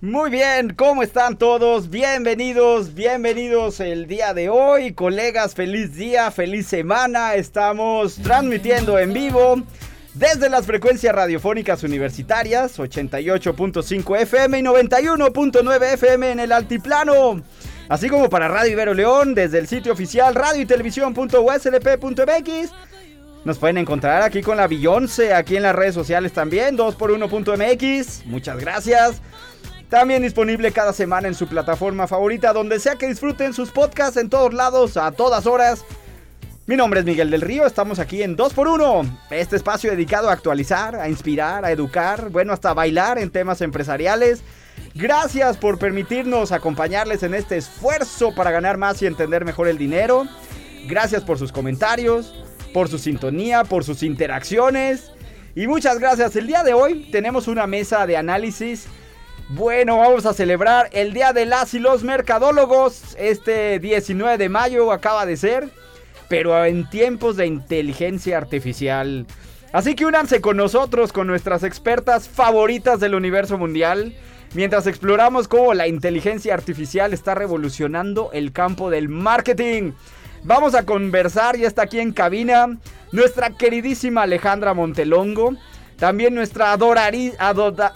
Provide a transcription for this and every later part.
Muy bien, ¿cómo están todos? Bienvenidos, bienvenidos el día de hoy. Colegas, feliz día, feliz semana. Estamos transmitiendo en vivo desde las frecuencias radiofónicas universitarias 88.5 FM y 91.9 FM en el altiplano. Así como para Radio Ibero León desde el sitio oficial radio y televisión.uslp.mx. Nos pueden encontrar aquí con la Beyoncé, aquí en las redes sociales también, 2x1.mx. Muchas gracias. También disponible cada semana en su plataforma favorita, donde sea que disfruten sus podcasts en todos lados, a todas horas. Mi nombre es Miguel del Río, estamos aquí en 2x1, este espacio dedicado a actualizar, a inspirar, a educar, bueno, hasta bailar en temas empresariales. Gracias por permitirnos acompañarles en este esfuerzo para ganar más y entender mejor el dinero. Gracias por sus comentarios, por su sintonía, por sus interacciones. Y muchas gracias. El día de hoy tenemos una mesa de análisis bueno, vamos a celebrar el Día de las y los Mercadólogos. Este 19 de mayo acaba de ser, pero en tiempos de inteligencia artificial. Así que únanse con nosotros, con nuestras expertas favoritas del universo mundial, mientras exploramos cómo la inteligencia artificial está revolucionando el campo del marketing. Vamos a conversar, ya está aquí en cabina, nuestra queridísima Alejandra Montelongo. También nuestra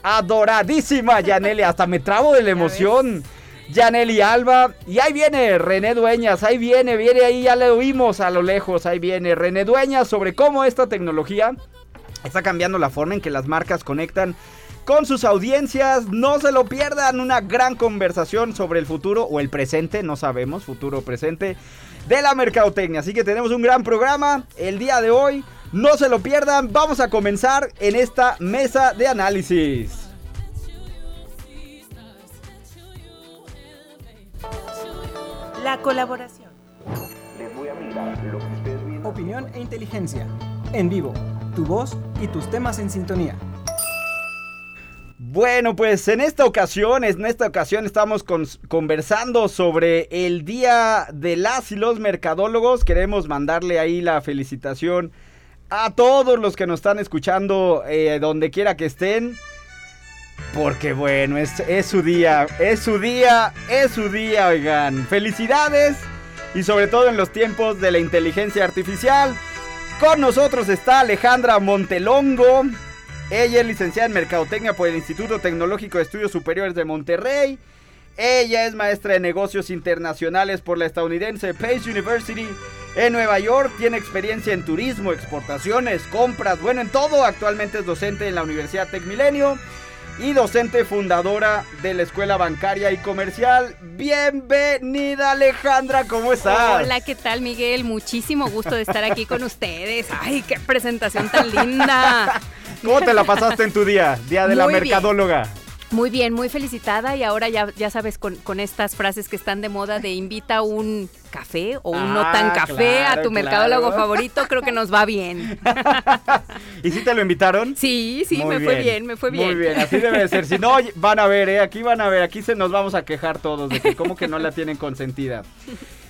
adoradísima Yaneli. Hasta me trabo de la emoción. Yaneli Alba. Y ahí viene René Dueñas. Ahí viene, viene ahí. Ya le oímos a lo lejos. Ahí viene René Dueñas sobre cómo esta tecnología está cambiando la forma en que las marcas conectan con sus audiencias. No se lo pierdan. Una gran conversación sobre el futuro o el presente. No sabemos, futuro o presente. De la mercadotecnia. Así que tenemos un gran programa el día de hoy. No se lo pierdan, vamos a comenzar en esta mesa de análisis. La colaboración. Opinión e inteligencia. En vivo, tu voz y tus temas en sintonía. Bueno, pues en esta ocasión, en esta ocasión estamos conversando sobre el Día de las y los Mercadólogos. Queremos mandarle ahí la felicitación a todos los que nos están escuchando eh, donde quiera que estén. Porque bueno, es, es su día, es su día, es su día, oigan. Felicidades y sobre todo en los tiempos de la inteligencia artificial. Con nosotros está Alejandra Montelongo. Ella es licenciada en Mercadotecnia por el Instituto Tecnológico de Estudios Superiores de Monterrey. Ella es maestra de negocios internacionales por la estadounidense Pace University en Nueva York. Tiene experiencia en turismo, exportaciones, compras, bueno, en todo. Actualmente es docente en la Universidad Tech Milenio y docente fundadora de la Escuela Bancaria y Comercial. Bienvenida Alejandra, ¿cómo estás? Hola, ¿qué tal Miguel? Muchísimo gusto de estar aquí con ustedes. Ay, qué presentación tan linda. ¿Cómo te la pasaste en tu día, Día de la Mercadóloga? Muy bien, muy felicitada y ahora ya, ya sabes con, estas frases que están de moda de invita un café o un no tan ah, café a tu mercadólogo favorito, creo que nos va bien. ¿Y si te lo invitaron? Sí, sí, me fue bien, me fue bien. Muy bien, así debe ser. Si no, van a ver, ¿eh? aquí van a ver, aquí se nos vamos a quejar todos de que como que no la tienen consentida.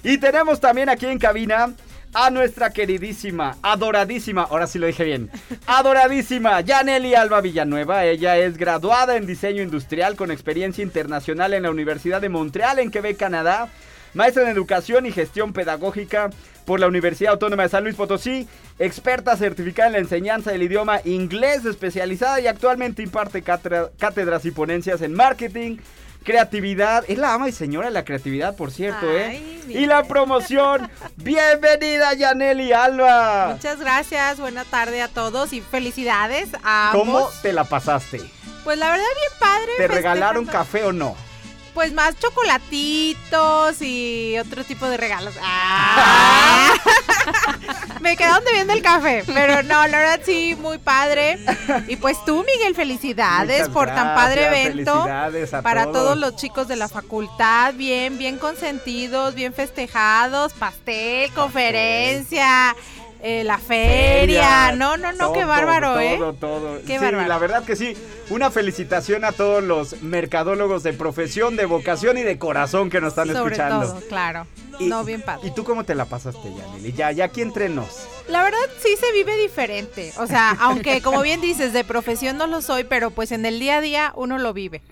Y tenemos también aquí en cabina a nuestra queridísima, adoradísima, ahora sí lo dije bien, adoradísima Yaneli Alba Villanueva. Ella es graduada en diseño industrial con experiencia internacional en la Universidad de Montreal en Quebec, Canadá. Maestra en educación y gestión pedagógica por la Universidad Autónoma de San Luis Potosí, experta certificada en la enseñanza del idioma inglés especializada y actualmente imparte cátedras y ponencias en marketing, creatividad. Es la ama y señora de la creatividad, por cierto, ¿eh? Y la promoción. Bienvenida, Yaneli Alba. Muchas gracias, buena tarde a todos y felicidades a ¿Cómo te la pasaste? Pues la verdad, bien padre. ¿Te regalaron café o no? Pues más chocolatitos y otro tipo de regalos. Ah. Me quedaron debiendo el café, pero no, la verdad sí, muy padre. Y pues tú, Miguel, felicidades Muchas por tan padre evento. felicidades a Para todos. todos los chicos de la facultad, bien, bien consentidos, bien festejados, pastel, conferencia, eh, la feria. No, no, no, qué todo, bárbaro, todo, ¿eh? Todo, Qué sí, bárbaro. la verdad que sí. Una felicitación a todos los mercadólogos de profesión, de vocación y de corazón que nos están Sobre escuchando. todo, claro. Y- no, bien padre. ¿Y tú cómo te la pasaste, Yaneli? Ya, ya aquí entre nos. La verdad sí se vive diferente. O sea, aunque como bien dices, de profesión no lo soy, pero pues en el día a día uno lo vive.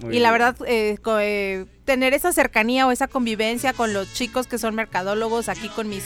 Muy y la verdad, eh, eh, tener esa cercanía o esa convivencia con los chicos que son mercadólogos, aquí con mis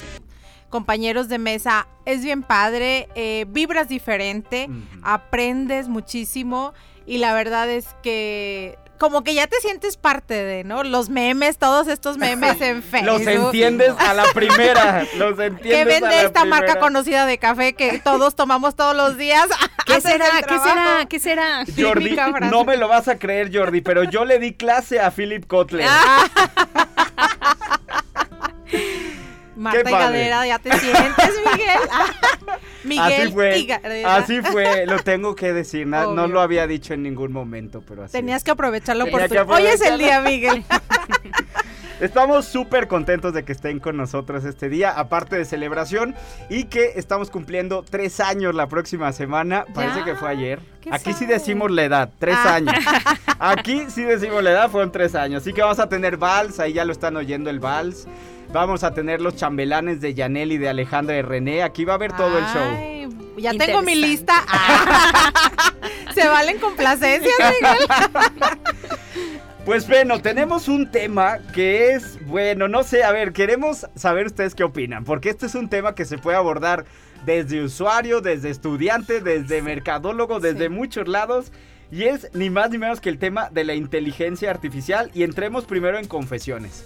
compañeros de mesa, es bien padre, eh, vibras diferente, aprendes muchísimo y la verdad es que como que ya te sientes parte de, ¿no? Los memes, todos estos memes en Facebook. Los entiendes a la primera. Los entiendes que a vende la esta marca conocida de café que todos tomamos todos los días. ¿Qué será? ¿Qué será? ¿Qué será? Jordi, no me lo vas a creer, Jordi, pero yo le di clase a Philip Kotler. Marta y. Gadera, ya te sientes, Miguel. Ah, Miguel así fue. y Gadera. Así fue, lo tengo que decir. na- No, lo había dicho en ningún momento, pero así. Tenías que aprovechar la oportunidad. Hoy es el día, Miguel. Estamos súper contentos de que estén con nosotros este día, aparte de celebración, y que estamos cumpliendo tres años la próxima semana. Parece Ya. que fue ayer. Aquí sí decimos la edad, tres Ah. años. Aquí sí decimos la edad, fueron tres años. Así que vamos a tener vals, ahí ya lo están oyendo el vals. Vamos a tener los chambelanes de Yanel y de Alejandra y René. Aquí va a haber todo el show. Ya tengo mi lista. Ah. Se valen complacencias, Miguel. Pues bueno, tenemos un tema que es, bueno, no sé, a ver, queremos saber ustedes qué opinan, porque este es un tema que se puede abordar desde usuario, desde estudiante, desde mercadólogo, desde Sí. muchos lados, y es ni más ni menos que el tema de la inteligencia artificial, y entremos primero en confesiones.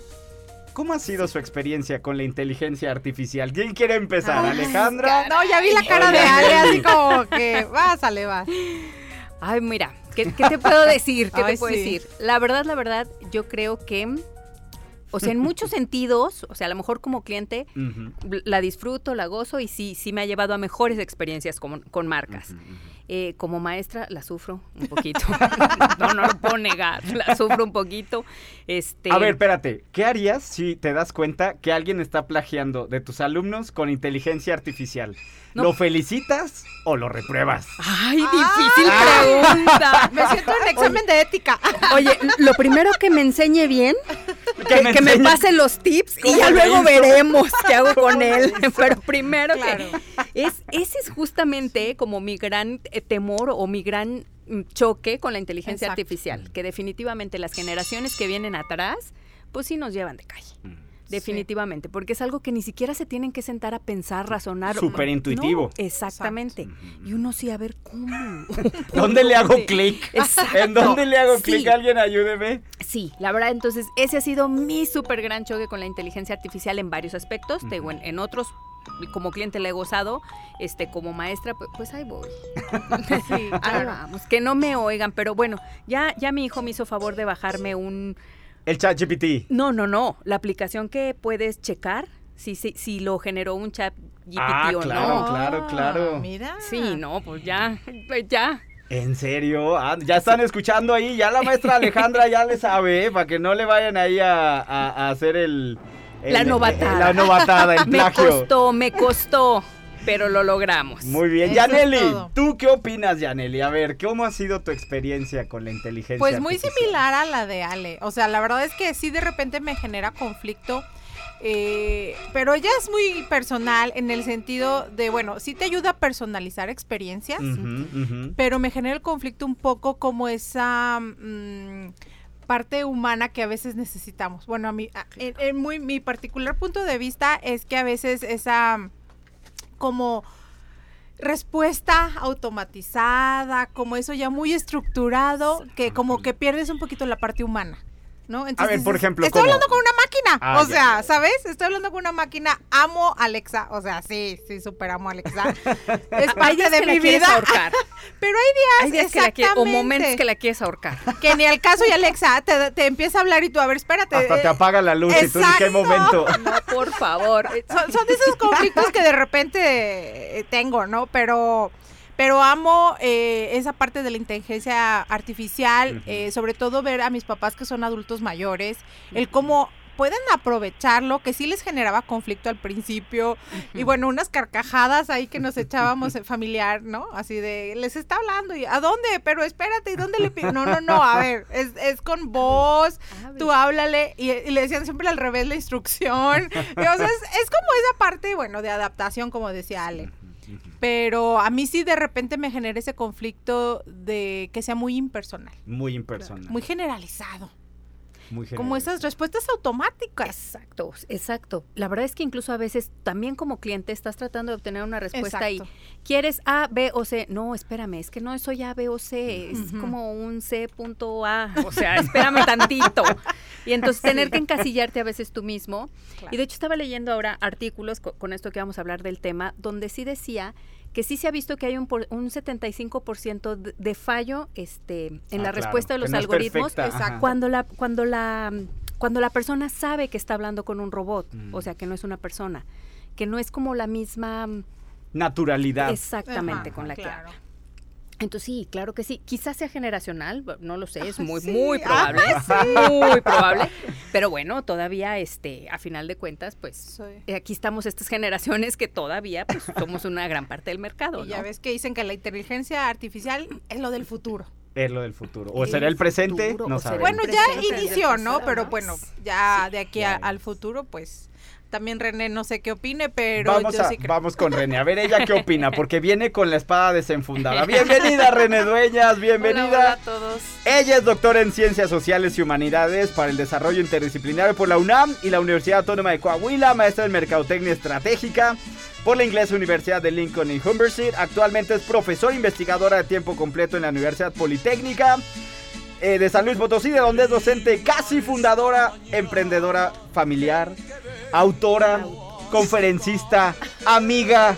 ¿Cómo ha sido su experiencia con la inteligencia artificial? ¿Quién quiere empezar? Ay, ¿Alejandra? No, ya vi la cara de Ale, así como que, vas, va. Ay, mira, ¿qué, qué te puedo decir? ¿Qué Ay, te puedo sí. decir? La verdad, la verdad, yo creo que, o sea, en muchos sentidos, o sea, a lo mejor como cliente, la disfruto, la gozo y sí, sí me ha llevado a mejores experiencias con, con marcas. Eh, como maestra la sufro un poquito. no, no lo puedo negar, la sufro un poquito. Este, A ver, espérate, ¿qué harías si te das cuenta que alguien está plagiando de tus alumnos con inteligencia artificial? No. ¿Lo felicitas o lo repruebas? Ay, difícil Ah. pregunta. Me siento en examen de ética. Oye, lo primero que me enseñe bien, que, me que me pase los tips y ya luego hizo. veremos qué hago con ¿Cómo le él. Pero primero Claro. que es ese es justamente como mi gran eh, temor o mi gran mm, choque con la inteligencia Exacto. artificial, que definitivamente las generaciones que vienen atrás, pues sí nos llevan de calle. Definitivamente, porque es algo que ni siquiera se tienen que sentar a pensar, razonar. Súper No, intuitivo. exactamente. Y uno sí, a ver, ¿cómo? ¿Dónde le hago clic? ¿En dónde le hago Sí. clic? Alguien ayúdeme. Sí, la verdad, entonces ese ha sido mi súper gran choque con la inteligencia artificial en varios aspectos. Te digo, en, en otros, como cliente le he gozado, este, como maestra, pues, pues ahí voy. Sí, claro. vamos, que no me oigan, pero bueno, ya, ya mi hijo me hizo favor de bajarme un... El chat GPT. No, no, no, la aplicación que puedes checar si, si, si lo generó un chat GPT Ah, o claro. no. claro, claro. Mira. Sí, no, pues ya, pues ya. ¿En serio? Ah, ya están escuchando ahí. Ya la maestra Alejandra ya le sabe, para que no le vayan ahí a, a- a hacer el, el- La novatada. La novatada, el Me plagio. costó, me costó, pero lo logramos. Muy bien. Yaneli. ¿tú qué opinas, Yaneli? A ver, ¿cómo ha sido tu experiencia con la inteligencia Pues muy artificial? similar a la de Ale. O sea, la verdad es que sí de repente me genera conflicto. eh, pero ella es muy personal en el sentido de, bueno, sí te ayuda a personalizar experiencias, pero me genera el conflicto un poco como esa mm, parte humana que a veces necesitamos. Bueno, a mí, a- en, en muy, mi particular punto de vista es que a veces esa como respuesta automatizada, como eso ya muy estructurado, que como que pierdes un poquito la parte humana. ¿No? ver, por ejemplo, Estoy ¿cómo? hablando con una máquina. Ah, o ya, sea, ya. ¿sabes? Estoy hablando con una máquina. Amo Alexa. O sea, sí, sí, super amo a Alexa. es parte días de que mi vida. ahorcar. Pero hay días, Hay días que la quieres, o momentos que la quieres ahorcar. que ni al caso y Alexa te, te empieza a hablar y tú, a ver, espérate. Hasta te eh, apaga la luz y tú en qué exacto. momento. No, por favor. son, son de esos conflictos que de repente eh, tengo, ¿no? Pero, pero amo eh, esa parte de la inteligencia artificial, eh, sobre todo ver a mis papás que son adultos mayores, el cómo pueden aprovecharlo, que sí les generaba conflicto al principio, y bueno, unas carcajadas ahí que nos echábamos en familiar, ¿no? Así de, les está hablando, y ¿a dónde? Pero espérate, ¿y dónde le pido? No, no, no, a ver, es, es con voz, tú háblale y, y le decían siempre al revés la instrucción. Y, o sea, es, es como esa parte, bueno, de adaptación, como decía Ale. Pero a mí sí de repente me genera ese conflicto de que sea muy impersonal, Muy impersonal. muy generalizado. Muy Como esas respuestas automáticas. Exacto, exacto. La verdad es que incluso a veces también como cliente estás tratando de obtener una respuesta y Exacto. quieres A, B o C. No, espérame, es que no soy A, B o C, es Ujú. como un C punto A. O sea, espérame tantito. Y entonces tener que encasillarte a veces tú mismo. Claro. Y de hecho estaba leyendo ahora artículos co- con, esto que vamos a hablar del tema, donde sí decía que sí se ha visto que hay un, por- un 75% de, de fallo este, en Ah, la claro, respuesta de que los no algoritmos cuando la cuando la cuando la persona sabe que está hablando con un robot, Mm. o sea, que no es una persona, que no es como la misma Naturalidad. exactamente Ajá, con la que claro. habla. Entonces sí, claro que sí. Quizás sea generacional, no lo sé, es muy, Sí, muy ah, probable, muy probable. Pero bueno, todavía, este, a final de cuentas, pues, Sí. eh, aquí estamos estas generaciones que todavía, pues, somos una gran parte del mercado, Y ya ves que dicen que la inteligencia artificial es lo del futuro. Es lo del futuro. O será el presente, futuro, no o será. Bueno, ya presente inició, ¿no? Pero ¿no? bueno, ya Sí. de aquí Ya a- ves. al futuro, pues también René no sé qué opine, pero Vamos, yo a- sí creo. vamos con René. A ver, ella qué opina, porque viene con la espada desenfundada. Bienvenida, René Dueñas, bienvenida. Hola, hola a todos. Ella es doctora en Ciencias Sociales y Humanidades para el Desarrollo Interdisciplinario por la UNAM y la Universidad Autónoma de Coahuila, maestra en Mercadotecnia Estratégica por la Inglesa Universidad de Lincoln y Humberstone. Actualmente es profesora investigadora de tiempo completo en la Universidad Politécnica eh, de San Luis Potosí, de donde es docente, casi fundadora, emprendedora familiar, autora, conferencista, amiga,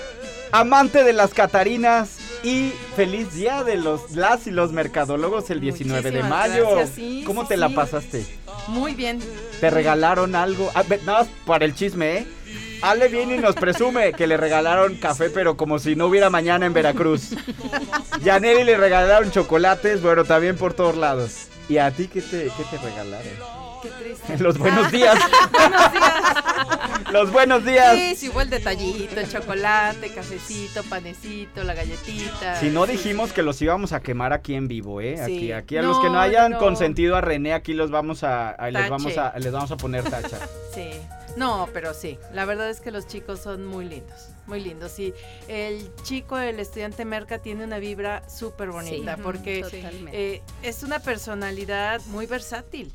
amante de las Catarinas y feliz día de los las y los mercadólogos el 19 de mayo. gracias, sí, ¿Cómo sí, te la sí. pasaste? Muy bien. ¿Te regalaron algo? Ah, nada más para el chisme, ¿eh? Ale viene y nos presume que le regalaron café, pero como si no hubiera mañana en Veracruz. Yaneli le regalaron chocolates, bueno, también por todos lados. ¿Y a ti qué te, qué te regalaron? Qué triste. Los buenos días. Buenos días. Los buenos días. Sí, sí, igual detallito, el chocolate, cafecito, panecito, la galletita. Si no dijimos que los íbamos a quemar aquí en vivo, ¿eh? Aquí, Sí. aquí a los que no No, hayan no. consentido a René, aquí los vamos a, a- les vamos a, les vamos a poner tacha. Sí. No, pero sí. La verdad es que los chicos son muy lindos. Muy lindos. Y el chico, el estudiante Merca, tiene una vibra súper bonita. Sí, porque eh, es una personalidad muy versátil.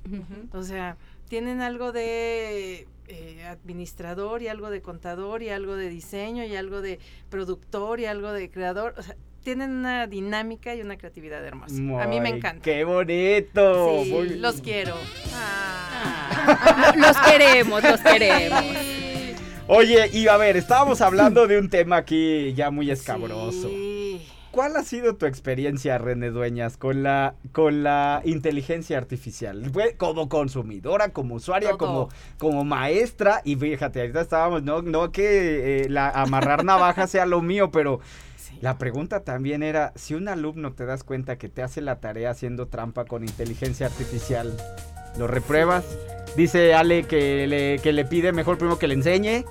O sea, tienen algo de eh, administrador y algo de contador y algo de diseño y algo de productor y algo de creador. O sea, tienen una dinámica y una creatividad hermosa. A mí me encanta. ¡Qué bonito! Sí, Muy- los quiero. Ah, los queremos, los queremos. Oye, y a ver, estábamos hablando de un tema aquí ya muy escabroso. Sí. ¿Cuál ha sido tu experiencia, René Dueñas, con la, con la inteligencia artificial? Como consumidora, como usuaria, como, como maestra. Y fíjate, ahorita estábamos, no, no que eh, la amarrar navaja sea lo mío, pero Sí. la pregunta también era, si un alumno te das cuenta que te hace la tarea haciendo trampa con inteligencia artificial, ¿lo repruebas? Dice Ale que le, que le pide mejor primero que le enseñe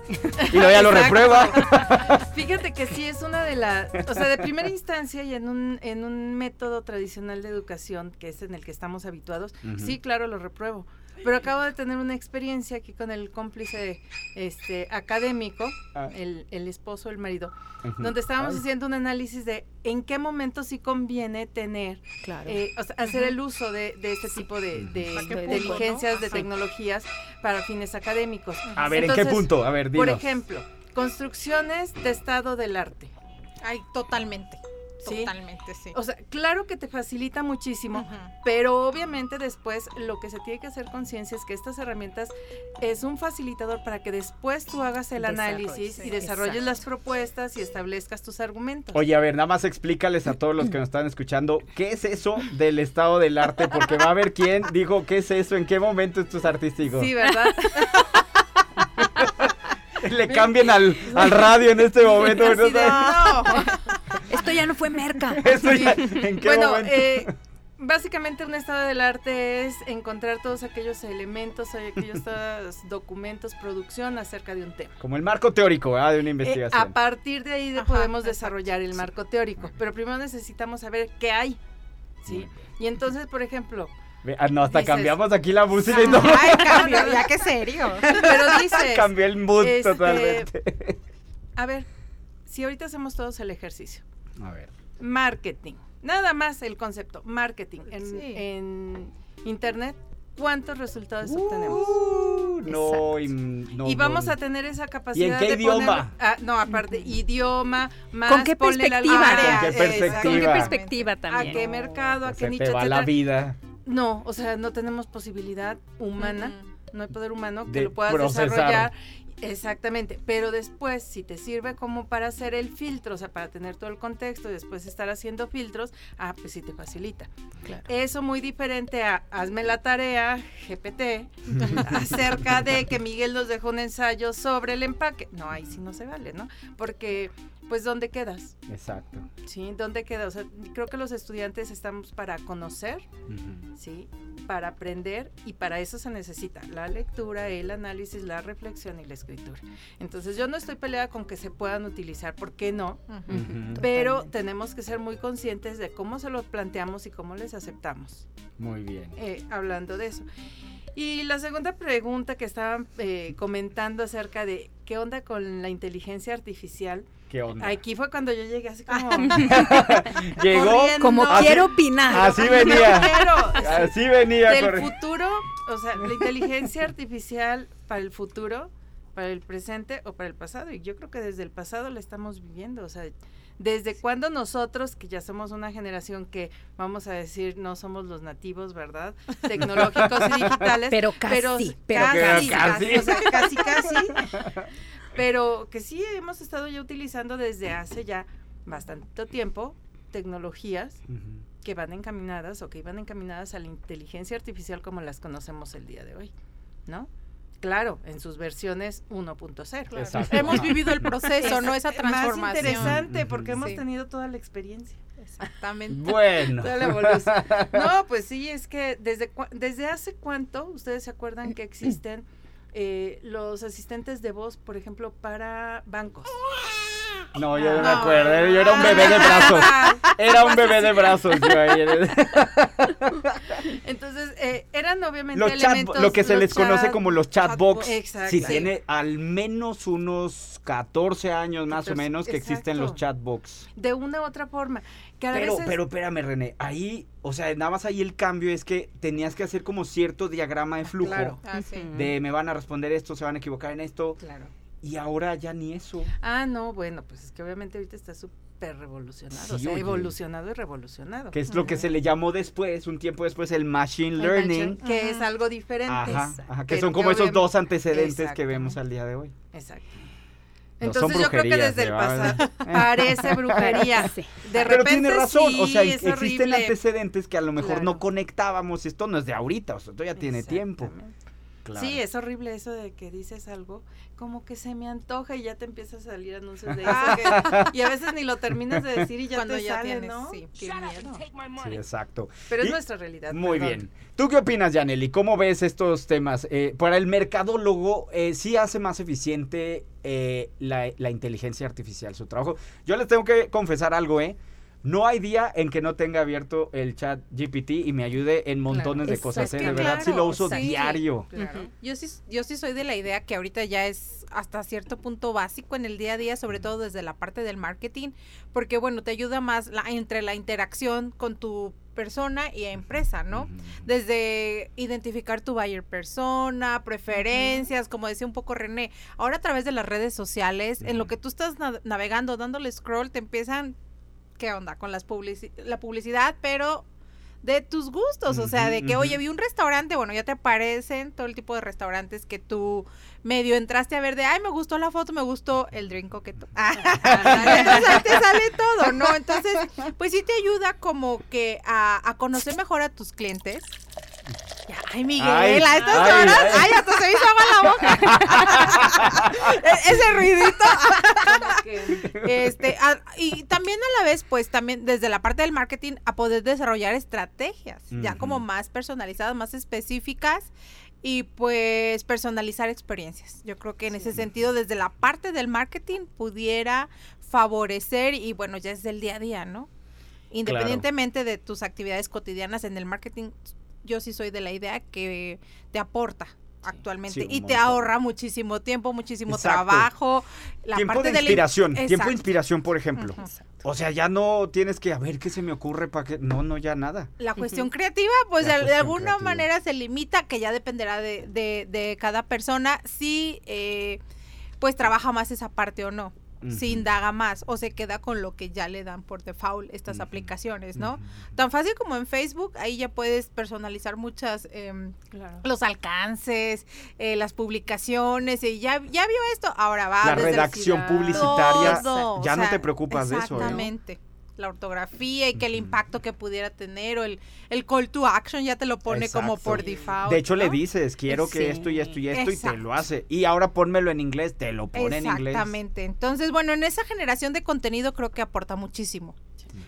y luego ya lo reprueba. Fíjate que sí es una de las, o sea, de primera instancia y en un, en un método tradicional de educación, que es en el que estamos habituados, sí, claro, lo repruebo. Pero acabo de tener una experiencia aquí con el cómplice este, académico, Ah. el, el esposo, el marido, donde estábamos Ay. haciendo un análisis de en qué momento sí conviene tener, Claro. eh, o sea, hacer el uso de, de este tipo de, de ¿Hasta qué de no? tecnologías para fines académicos. A ver, ¿en qué punto? A ver, dinos. Por ejemplo, construcciones de estado del arte. Ay, totalmente. ¿Sí? Totalmente, sí. O sea, claro que te facilita muchísimo, pero obviamente después lo que se tiene que hacer conciencia es que estas herramientas es un facilitador para que después tú hagas el análisis sí, y desarrolles exacto. las propuestas y establezcas tus argumentos. Oye, a ver, nada más explícales a todos los que nos están escuchando, ¿qué es eso del estado del arte? Porque va a haber quién dijo, ¿qué es eso? ¿En qué momento esto es artístico? Sí, ¿verdad? Le cambien al, al radio en este momento. ¿no? No. Esto ya no fue merca. Ya- ¿En qué Bueno, momento? eh, básicamente un estado del arte es encontrar todos aquellos elementos, aquellos documentos, producción acerca de un tema. Como el marco teórico ¿verdad? de una Eh, investigación. a partir de ahí de- Ajá, podemos desarrollar el sí. marco teórico, pero primero necesitamos saber qué hay, ¿sí? Y entonces, por ejemplo, ah, no, hasta dices- cambiamos aquí la música y todo. Ay, cambio, ya que serio. pero dices, Cambió el mood este, totalmente. a ver, si ahorita hacemos todos el ejercicio, A ver. marketing, nada más el concepto, marketing en, Sí. en internet, ¿cuántos resultados obtenemos? Uh, no, Exacto. y, no, y vamos no. a tener esa capacidad qué de idioma? ponerlo- ah, no, aparte, idioma, más ¿Con qué la perspectiva? área, ¿Con qué perspectiva? ¿Con qué perspectiva a también? qué mercado, a qué sea, nicho, te va la vida No, o sea, no tenemos posibilidad humana, no hay poder humano que De lo puedas procesar. desarrollar. Exactamente, pero después si te sirve como para hacer el filtro, o sea, para tener todo el contexto y después estar haciendo filtros, ah, pues sí te facilita. Eso muy diferente a hazme la tarea, GPT, acerca de que Miguel nos dejó un ensayo sobre el empaque. No, ahí sí no se vale, ¿no? Porque, pues, ¿dónde quedas? Exacto. ¿Sí? ¿Dónde quedas? O sea, creo que los estudiantes estamos para conocer. ¿sí? Para aprender y para eso se necesita la lectura, el análisis, la reflexión y la escritura. Entonces yo no estoy peleada con que se puedan utilizar, ¿por qué no? Pero tenemos que ser muy conscientes de cómo se los planteamos y cómo les aceptamos, Muy bien. eh, hablando de eso. Y la segunda pregunta que estaban eh, comentando acerca de qué onda con la inteligencia artificial, ¿Qué onda? aquí fue cuando yo llegué así como... Llegó. corriendo. Como Así- quiero opinar. Así venía. Así venía. del corre- futuro, o sea, la inteligencia artificial para el futuro, para el presente o para el pasado. Y yo creo que desde el pasado la estamos viviendo. O sea, desde cuando nosotros, que ya somos una generación que, vamos a decir, no somos los nativos, ¿verdad? Tecnológicos y digitales. Pero casi, pero casi, casi. casi, o sea, casi, casi. Pero que sí hemos estado ya utilizando desde hace ya bastante tiempo tecnologías que van encaminadas o que iban encaminadas a la inteligencia artificial como las conocemos el día de hoy, ¿no? Claro, en sus versiones 1.0. Exacto. Hemos vivido el proceso, ¿no? Esa Más transformación. interesante Ujú. porque hemos Sí. tenido toda la experiencia. Exactamente. Bueno. Toda la evolución. No, pues sí, es que desde, cua- desde hace cuánto, ustedes se acuerdan que existen eh, los asistentes de voz, por ejemplo, para bancos. No, yo no, me No. acuerdo. Yo era un bebé de brazos. Era un bebé de brazos. yo ahí. Entonces, eh, eran obviamente Los chat, elementos... lo que se les conoce chat- como los chatbox. exacto. Si Sí. tiene al menos unos 14 años más o 14, menos que existen los chatbox. De una u otra forma. Pero, veces- pero espérame, René. Ahí, o sea, nada más ahí el cambio es que tenías que hacer como cierto diagrama de flujo. Claro. Ah, sí. De me van a responder esto, se van a equivocar en esto. Claro. Y ahora ya ni eso. Ah, no, bueno, pues es que obviamente ahorita está súper revolucionado, o sea, oye. evolucionado y revolucionado. Que es lo que se le llamó después, un tiempo después, el machine El learning. Que es algo diferente. Ajá, ajá, que Pero son como esos dos antecedentes que vemos al día de hoy. Exacto. No, Entonces yo creo que desde el ¿verdad? pasado parece brujería. Sí. De Pero repente tiene razón, sí, o sea, existen horrible. antecedentes que a lo mejor no conectábamos. Esto no es de ahorita, o sea, esto ya tiene tiempo. Claro. Sí, es horrible eso de que dices algo, como que se me antoja y ya te empieza a salir anuncios de eso. que- y a veces ni lo terminas de decir y ya Cuando te ya sale, tienes, ¿no? sí. Qué miedo. Sí, exacto. Pero es Y- nuestra realidad. Muy perdón. bien. ¿Tú qué opinas, Janely? ¿Cómo ves estos temas? Eh, para el mercadólogo, eh, ¿sí hace más eficiente eh, la, la inteligencia artificial su trabajo? Yo les tengo que confesar algo, ¿eh? No hay día en que no tenga abierto el chat GPT y me ayude en montones de cosas. ¿eh? de verdad, sí claro, lo uso sí. diario. Claro. Yo sí, yo sí soy de la idea que ahorita ya es hasta cierto punto básico en el día a día, sobre todo desde la parte del marketing, porque bueno, te ayuda más la, entre la interacción con tu persona y empresa, ¿no? Desde identificar tu buyer persona, preferencias, como decía un poco René. Ahora a través de las redes sociales, en lo que tú estás na- navegando, dándole scroll, te empiezan qué onda con las publici- la publicidad, pero de tus gustos, o sea, de que, oye, vi un restaurante, bueno, ya te aparecen todo el tipo de restaurantes que tú medio entraste a ver de, ay, me gustó la foto, me gustó el drink coqueto. Entonces ahí te sale todo, ¿no? Entonces, pues sí te ayuda como que a, a conocer mejor a tus clientes. Ya, ay, Miguel, Ay, a estas ay, horas, ay. ay, hasta se me hizo agua la boca. E- Ese ruidito. Este, a- y también a la vez, pues también desde la parte del marketing, a poder desarrollar estrategias, ya como más personalizadas, más específicas y pues personalizar experiencias. Yo creo que en ese sentido, desde la parte del marketing, pudiera favorecer y bueno, ya es del día a día, ¿no? Independientemente de tus actividades cotidianas en el marketing, yo sí soy de la idea que te aporta actualmente sí, y te ahorra muchísimo tiempo, muchísimo Exacto. trabajo, la tiempo parte de la in- inspiración, tiempo de inspiración, por ejemplo. O sea, ya no tienes que a ver qué se me ocurre para que no, no ya nada. La cuestión creativa, pues La de, alguna creativa. manera se limita, que ya dependerá de, de- de cada persona, si eh, pues trabaja más esa parte o no, si Ujú. indaga más o se queda con lo que ya le dan por default estas aplicaciones, ¿no? Tan fácil como en Facebook, ahí ya puedes personalizar muchas... em, Claro. los alcances, eh, las publicaciones, y ya, ya vio esto, ahora va La redacción publicitaria, todo, ya o no te preocupas de eso. ¿eh? Exactamente. La ortografía y que el impacto que pudiera tener, o el, el call to action ya te lo pone como por default. De hecho, le dices, quiero Sí. que esto y esto y esto, y te lo hace. Y ahora pónmelo en inglés, te lo pone en inglés. Exactamente. Entonces, bueno, en esa generación de contenido creo que aporta muchísimo.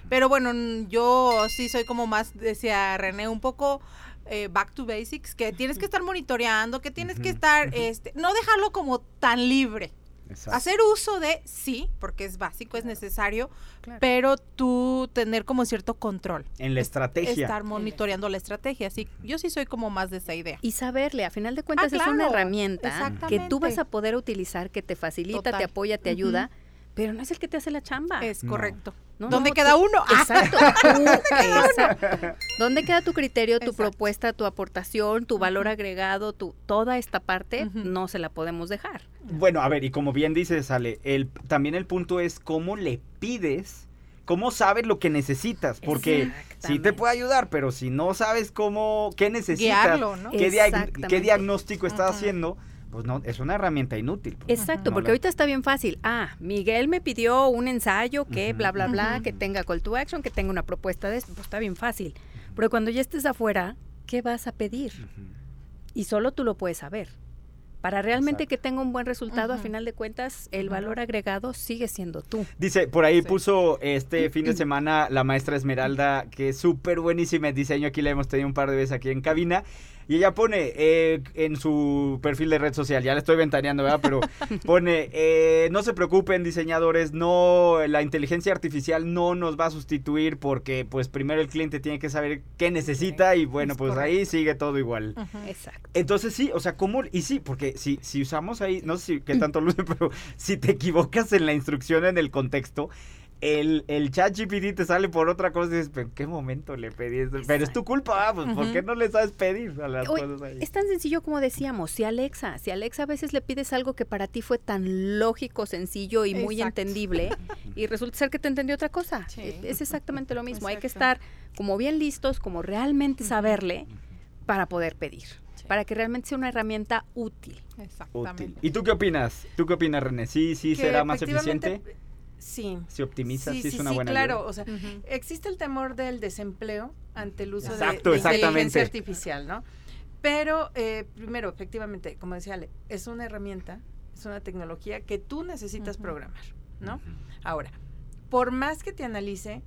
Pero bueno, yo sí soy como más, decía René, un poco eh, back to basics, que tienes que estar monitoreando, que tienes que estar, este, no dejarlo como tan libre. Exacto. Hacer uso de, sí, porque es básico, es necesario, Claro. pero tú tener como cierto control. En la estrategia. Estar monitoreando la estrategia. Así, yo sí soy como más de esa idea. Y saberle, a final de cuentas Ah, es una herramienta que tú vas a poder utilizar, que te facilita, Total. te apoya, te ayuda, pero no es el que te hace la chamba. Es correcto. No, ¿Dónde no, queda tú- uno? Ah, Exacto. tú-. ¿Dónde queda tu criterio, tu Exacto. propuesta, tu aportación, tu valor agregado, tu toda esta parte? Ujú. No se la podemos dejar. Bueno, a ver, y como bien dices, sale, el, también el punto es cómo le pides, cómo sabes lo que necesitas, porque sí te puede ayudar, pero si no sabes cómo, qué necesitas, Guiarlo, ¿no? qué, dia- qué diagnóstico estás Ujú. haciendo, pues no, es una herramienta inútil. pues. Exacto, No porque la- ahorita está bien fácil. Ah, Miguel me pidió un ensayo que bla, bla, bla, que tenga call to action, que tenga una propuesta de esto. Pues está bien fácil. Pero cuando ya estés afuera, ¿qué vas a pedir? Y solo tú lo puedes saber. Para realmente Exacto. que tenga un buen resultado, a final de cuentas, el valor agregado sigue siendo tú. Dice, por ahí Sí. puso este fin de semana la maestra Esmeralda, que es súper buenísima en diseño, aquí la hemos tenido un par de veces aquí en cabina, y ella pone eh, en su perfil de red social, ya le estoy ventaneando, ¿verdad? Pero pone, eh, no se preocupen diseñadores, no, la inteligencia artificial no nos va a sustituir porque pues primero el cliente tiene que saber qué necesita y bueno, Es pues ahí sigue todo igual. Ujú. Exacto. Entonces sí, o sea, ¿cómo? Y sí, porque si, si usamos ahí, no sé si qué tanto luce, pero si te equivocas en la instrucción, en el contexto, el, el chat GPT te sale por otra cosa y dices, pero ¿en qué momento le pedí esto? Pero es tu culpa, ah, pues ¿por qué no le sabes pedir a las Oye, cosas ahí? Es tan sencillo como decíamos, si Alexa, si Alexa a veces le pides algo que para ti fue tan lógico, sencillo y muy entendible, y resulta ser que te entendió otra cosa. Sí. Es- Es exactamente lo mismo. Hay que estar como bien listos, como realmente saberle para poder pedir, para que realmente sea una herramienta útil. Exactamente. Útil. ¿Y tú qué opinas? ¿Tú qué opinas, René? ¿Sí, sí Que será más eficiente? Sí. ¿Se optimiza? Sí, ¿Sí, sí, es una sí, buena claro. ayuda? O sea, existe el temor del desempleo ante el uso de- Exacto, de, inteligencia artificial, ¿no? Pero, eh, primero, efectivamente, como decía Ale, es una herramienta, es una tecnología que tú necesitas programar, ¿no? Ahora, por más que te analice,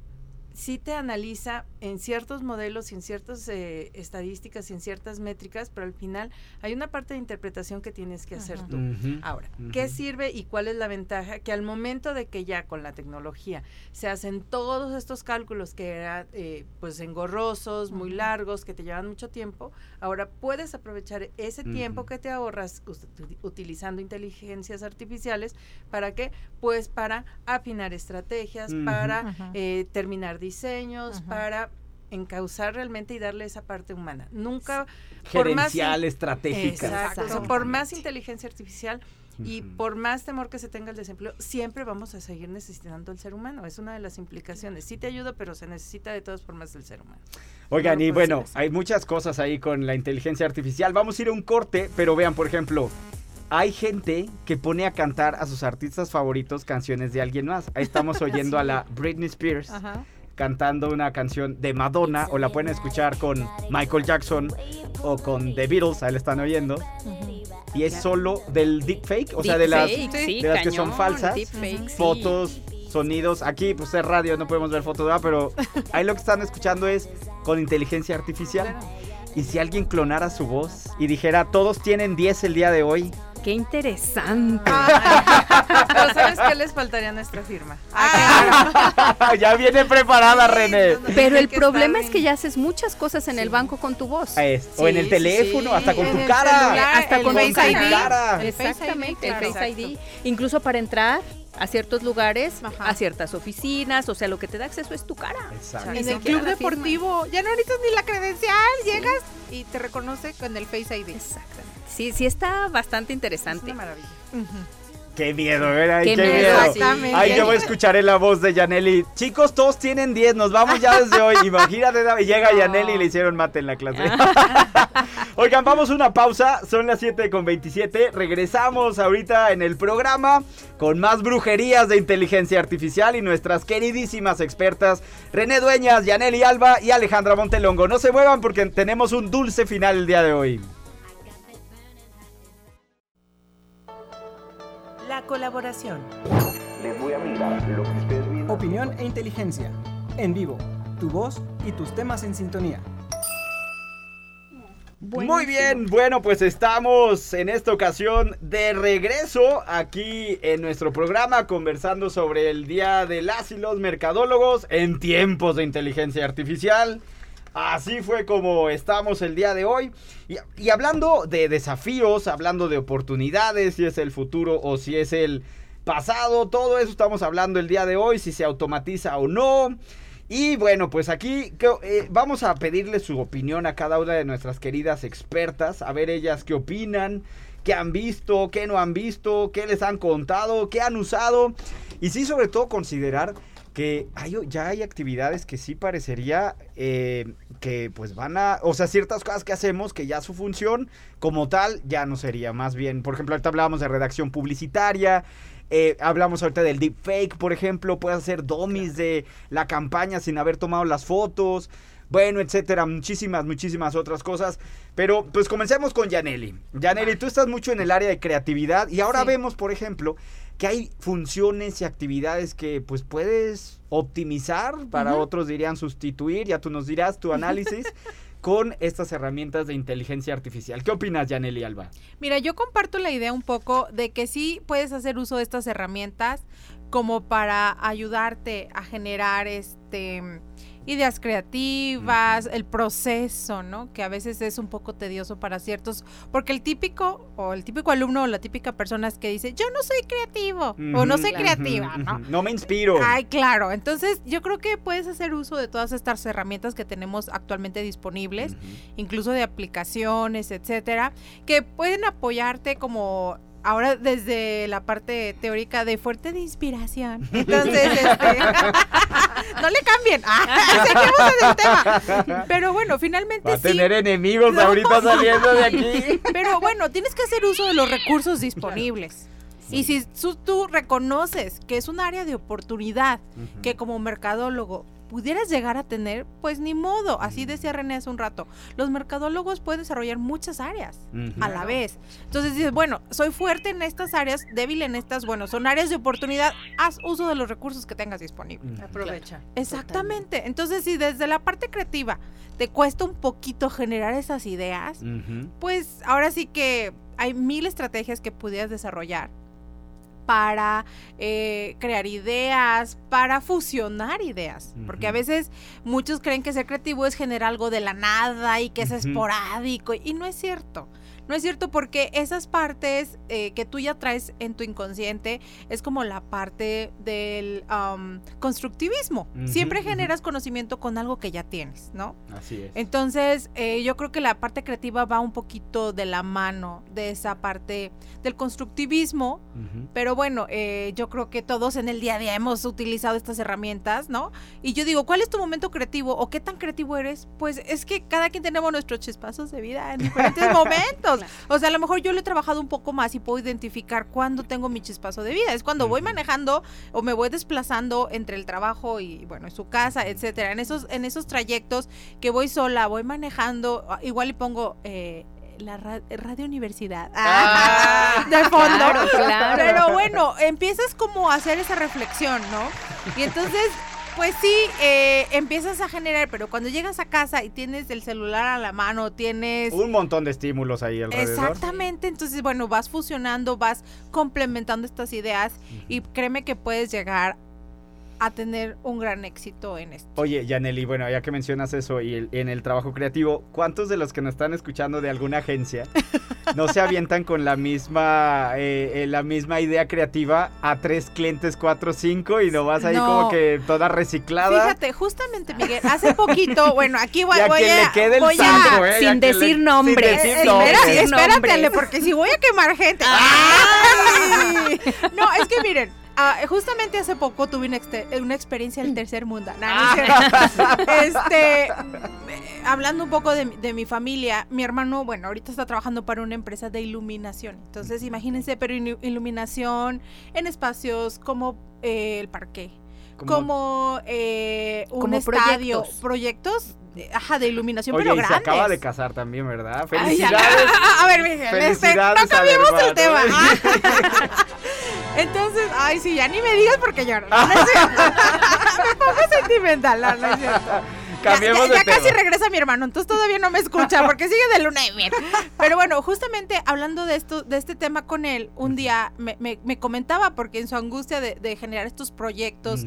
sí te analiza en ciertos modelos y en ciertas eh, estadísticas y en ciertas métricas, pero al final hay una parte de interpretación que tienes que hacer Ujú. tú. Ahora, ¿qué Ujú. sirve y cuál es la ventaja? Que al momento de que ya con la tecnología se hacen todos estos cálculos que eran eh, pues engorrosos, muy largos, que te llevan mucho tiempo, ahora puedes aprovechar ese tiempo que te ahorras utilizando inteligencias artificiales, ¿para qué? Pues para afinar estrategias, para eh, terminar diseños, para encauzar realmente y darle esa parte humana. Nunca por más Gerencial, estratégica. Exacto. por más inteligencia artificial y por más temor que se tenga el desempleo, siempre vamos a seguir necesitando al ser humano. Es una de las implicaciones. Sí te ayuda, pero se necesita de todas formas del ser humano. Oigan, No y lo puedes bueno, hay muchas cosas ahí con la inteligencia artificial. Vamos a ir a un corte, pero vean, por ejemplo, hay gente que pone a cantar a sus artistas favoritos canciones de alguien más. Ahí estamos oyendo a la Britney Spears Ajá. Cantando una canción de Madonna o la pueden escuchar con Michael Jackson o con The Beatles, ahí la están oyendo. Y es solo del deepfake, o sea, de las, Deepfake, sí, de las que son falsas, sí. fotos, sonidos. Aquí, pues es radio, no podemos ver fotos, ¿verdad? pero ahí lo que están escuchando es con inteligencia artificial. Y si alguien clonara su voz y dijera, todos tienen 10 el día de hoy, Qué interesante. Pero ¿sabes qué les faltaría a nuestra firma? ya viene preparada, René. Pero el problema es que ya haces muchas cosas en el banco con tu voz. Es, o en el teléfono, sí. hasta con En tu cara. celular, hasta con Face tu cara. El Face ID, Exactamente, el. Face ID. Incluso para entrar a ciertos lugares, Ajá. a ciertas oficinas, o sea, lo que te da acceso es tu cara. Exacto. Ni En el club deportivo, ya no necesitas ni la credencial, llegas y te reconoce con el Face ID. Exactamente. Sí, sí está bastante Es interesante. una maravilla. Qué miedo, ¿verdad? Qué, Qué miedo. Exactamente. Ay, yo escucharé la voz de Yaneli. Chicos, todos tienen 10, nos vamos ya desde hoy. Imagínate, David, llega Yaneli y le hicieron mate en la clase. Oigan, vamos a una pausa. Son las 7 con 27. Regresamos ahorita en el programa con más brujerías de inteligencia artificial y nuestras queridísimas expertas René Dueñas, Yaneli Alba y Alejandra Montelongo. No se muevan porque tenemos un dulce final el día de hoy. La colaboración. Opinión e inteligencia. En vivo. Tu voz y tus temas en sintonía. Muy bien, bueno, pues estamos en esta ocasión de regreso aquí en nuestro programa conversando sobre el Día de las y los Mercadólogos en tiempos de inteligencia artificial. Así fue como estamos el día de hoy. Y, y hablando de desafíos, hablando de oportunidades, si es el futuro o si es el pasado, todo eso estamos hablando el día de hoy, si se automatiza o no. Y bueno, pues aquí eh, vamos a pedirle su opinión a cada una de nuestras queridas expertas, a ver ellas qué opinan, qué han visto, qué no han visto, qué les han contado, qué han usado. Y sí, sobre todo considerar que hay, ya hay actividades que sí parecería eh, que pues van a, o sea, ciertas cosas que hacemos que ya su función como tal ya no sería, más bien, por ejemplo, ahorita hablábamos de redacción publicitaria, eh, hablamos ahorita del deepfake, por ejemplo, puedes hacer dummies de la campaña sin haber tomado las fotos, bueno, etcétera, muchísimas, muchísimas otras cosas. Pero pues comencemos con Yaneli. Yaneli, tú estás mucho en el área de creatividad y ahora Sí. vemos, por ejemplo, que hay funciones y actividades que pues puedes optimizar, para otros dirían sustituir, ya tú nos dirás tu análisis. con estas herramientas de inteligencia artificial. ¿Qué opinas, Yaneli Alba? Mira, yo comparto la idea un poco de que sí puedes hacer uso de estas herramientas como para ayudarte a generar este ideas creativas, el proceso, ¿no? Que a veces es un poco tedioso para ciertos, porque el típico o el típico alumno o la típica persona es que dice, "Yo no soy creativo" o "No soy creativa", ¿no? No me inspiro. Ay, claro. Entonces, yo creo que puedes hacer uso de todas estas herramientas que tenemos actualmente disponibles, incluso de aplicaciones, etcétera, que pueden apoyarte como ahora desde la parte teórica de fuerte de inspiración. Entonces, este, no le cambien. Ah, seguimos en el tema. Pero bueno, finalmente Va a sí. tener enemigos No. ahorita saliendo de aquí. Pero bueno, tienes que hacer uso de los recursos disponibles. Y si tú reconoces que es un área de oportunidad que como mercadólogo pudieras llegar a tener, pues ni modo. Así decía René hace un rato. Los mercadólogos pueden desarrollar muchas áreas a la vez. Entonces dices, bueno, soy fuerte en estas áreas, débil en estas, bueno, son áreas de oportunidad. Haz uso de los recursos que tengas disponibles. Aprovecha. Exactamente. Entonces, si desde la parte creativa te cuesta un poquito generar esas ideas, pues ahora sí que hay mil estrategias que pudieras desarrollar para eh, crear ideas, para fusionar ideas. Porque a veces muchos creen que ser creativo es generar algo de la nada y que es esporádico y no es cierto. No es cierto porque esas partes eh, que tú ya traes en tu inconsciente es como la parte del am, constructivismo. Siempre generas conocimiento con algo que ya tienes, ¿no? Así es. Entonces, eh, yo creo que la parte creativa va un poquito de la mano de esa parte del constructivismo, pero bueno, eh, yo creo que todos en el día a día hemos utilizado estas herramientas, ¿no? Y yo digo, ¿cuál es tu momento creativo o qué tan creativo eres? Pues es que cada quien tenemos nuestros chispazos de vida en diferentes momentos. O sea, a lo mejor yo lo he trabajado un poco más y puedo identificar cuándo tengo mi chispazo de vida. Es cuando voy manejando o me voy desplazando entre el trabajo y, bueno, su casa, etcétera. En esos, en esos trayectos que voy sola, voy manejando, ah, igual y pongo... eh, la ra- radio universidad Ah, de fondo claro, claro. pero bueno empiezas como a hacer esa reflexión no y entonces pues sí eh, empiezas a generar pero cuando llegas a casa y tienes el celular a la mano tienes Un montón de estímulos ahí alrededor. Exactamente, entonces bueno, vas fusionando, vas complementando estas ideas y créeme que puedes llegar a tener un gran éxito en esto. Oye, Yaneli, bueno, ya que mencionas eso y el- en el trabajo creativo, ¿cuántos de los que nos están escuchando de alguna agencia no se avientan con la misma eh, eh, la misma idea creativa a tres clientes, cuatro, cinco y no vas ahí No. como que toda reciclada? Fíjate, justamente Miguel, hace poquito, bueno, aquí voy, Y a voy quien a le quede el voy a- santo, ¿eh? sin que le- decir sin nombres. decir Eh, nombres. espérate, Nombres. espératele, porque si voy a quemar gente. ¡Ay! No, es que miren, ah, justamente hace poco tuve una, una experiencia del tercer mundo. No, no es cierto. este, eh, hablando un poco de, mi- de mi familia, mi hermano, bueno, ahorita está trabajando para una empresa de iluminación. Entonces, imagínense, pero ilu- iluminación en espacios como eh, el parque. Como- Como, eh, un Como estadio, proyectos. proyectos, eh, ajá, de iluminación, Oye, pero y se grandes. acaba de casar también, ¿verdad? Ay. Felicidades. A ver, Miguel, este, no cambiemos el tema. ¿eh? Entonces, ay, sí, ya ni me digas porque lloro. No, no es cierto. me pongo sentimental, no, no es cierto. Cambiemos ya, casi tema. regresa mi hermano, entonces todavía no me escucha porque sigue de luna de miel. Pero bueno, justamente hablando de esto, de este tema con él, un día me, me- me comentaba porque en su angustia de, de generar estos proyectos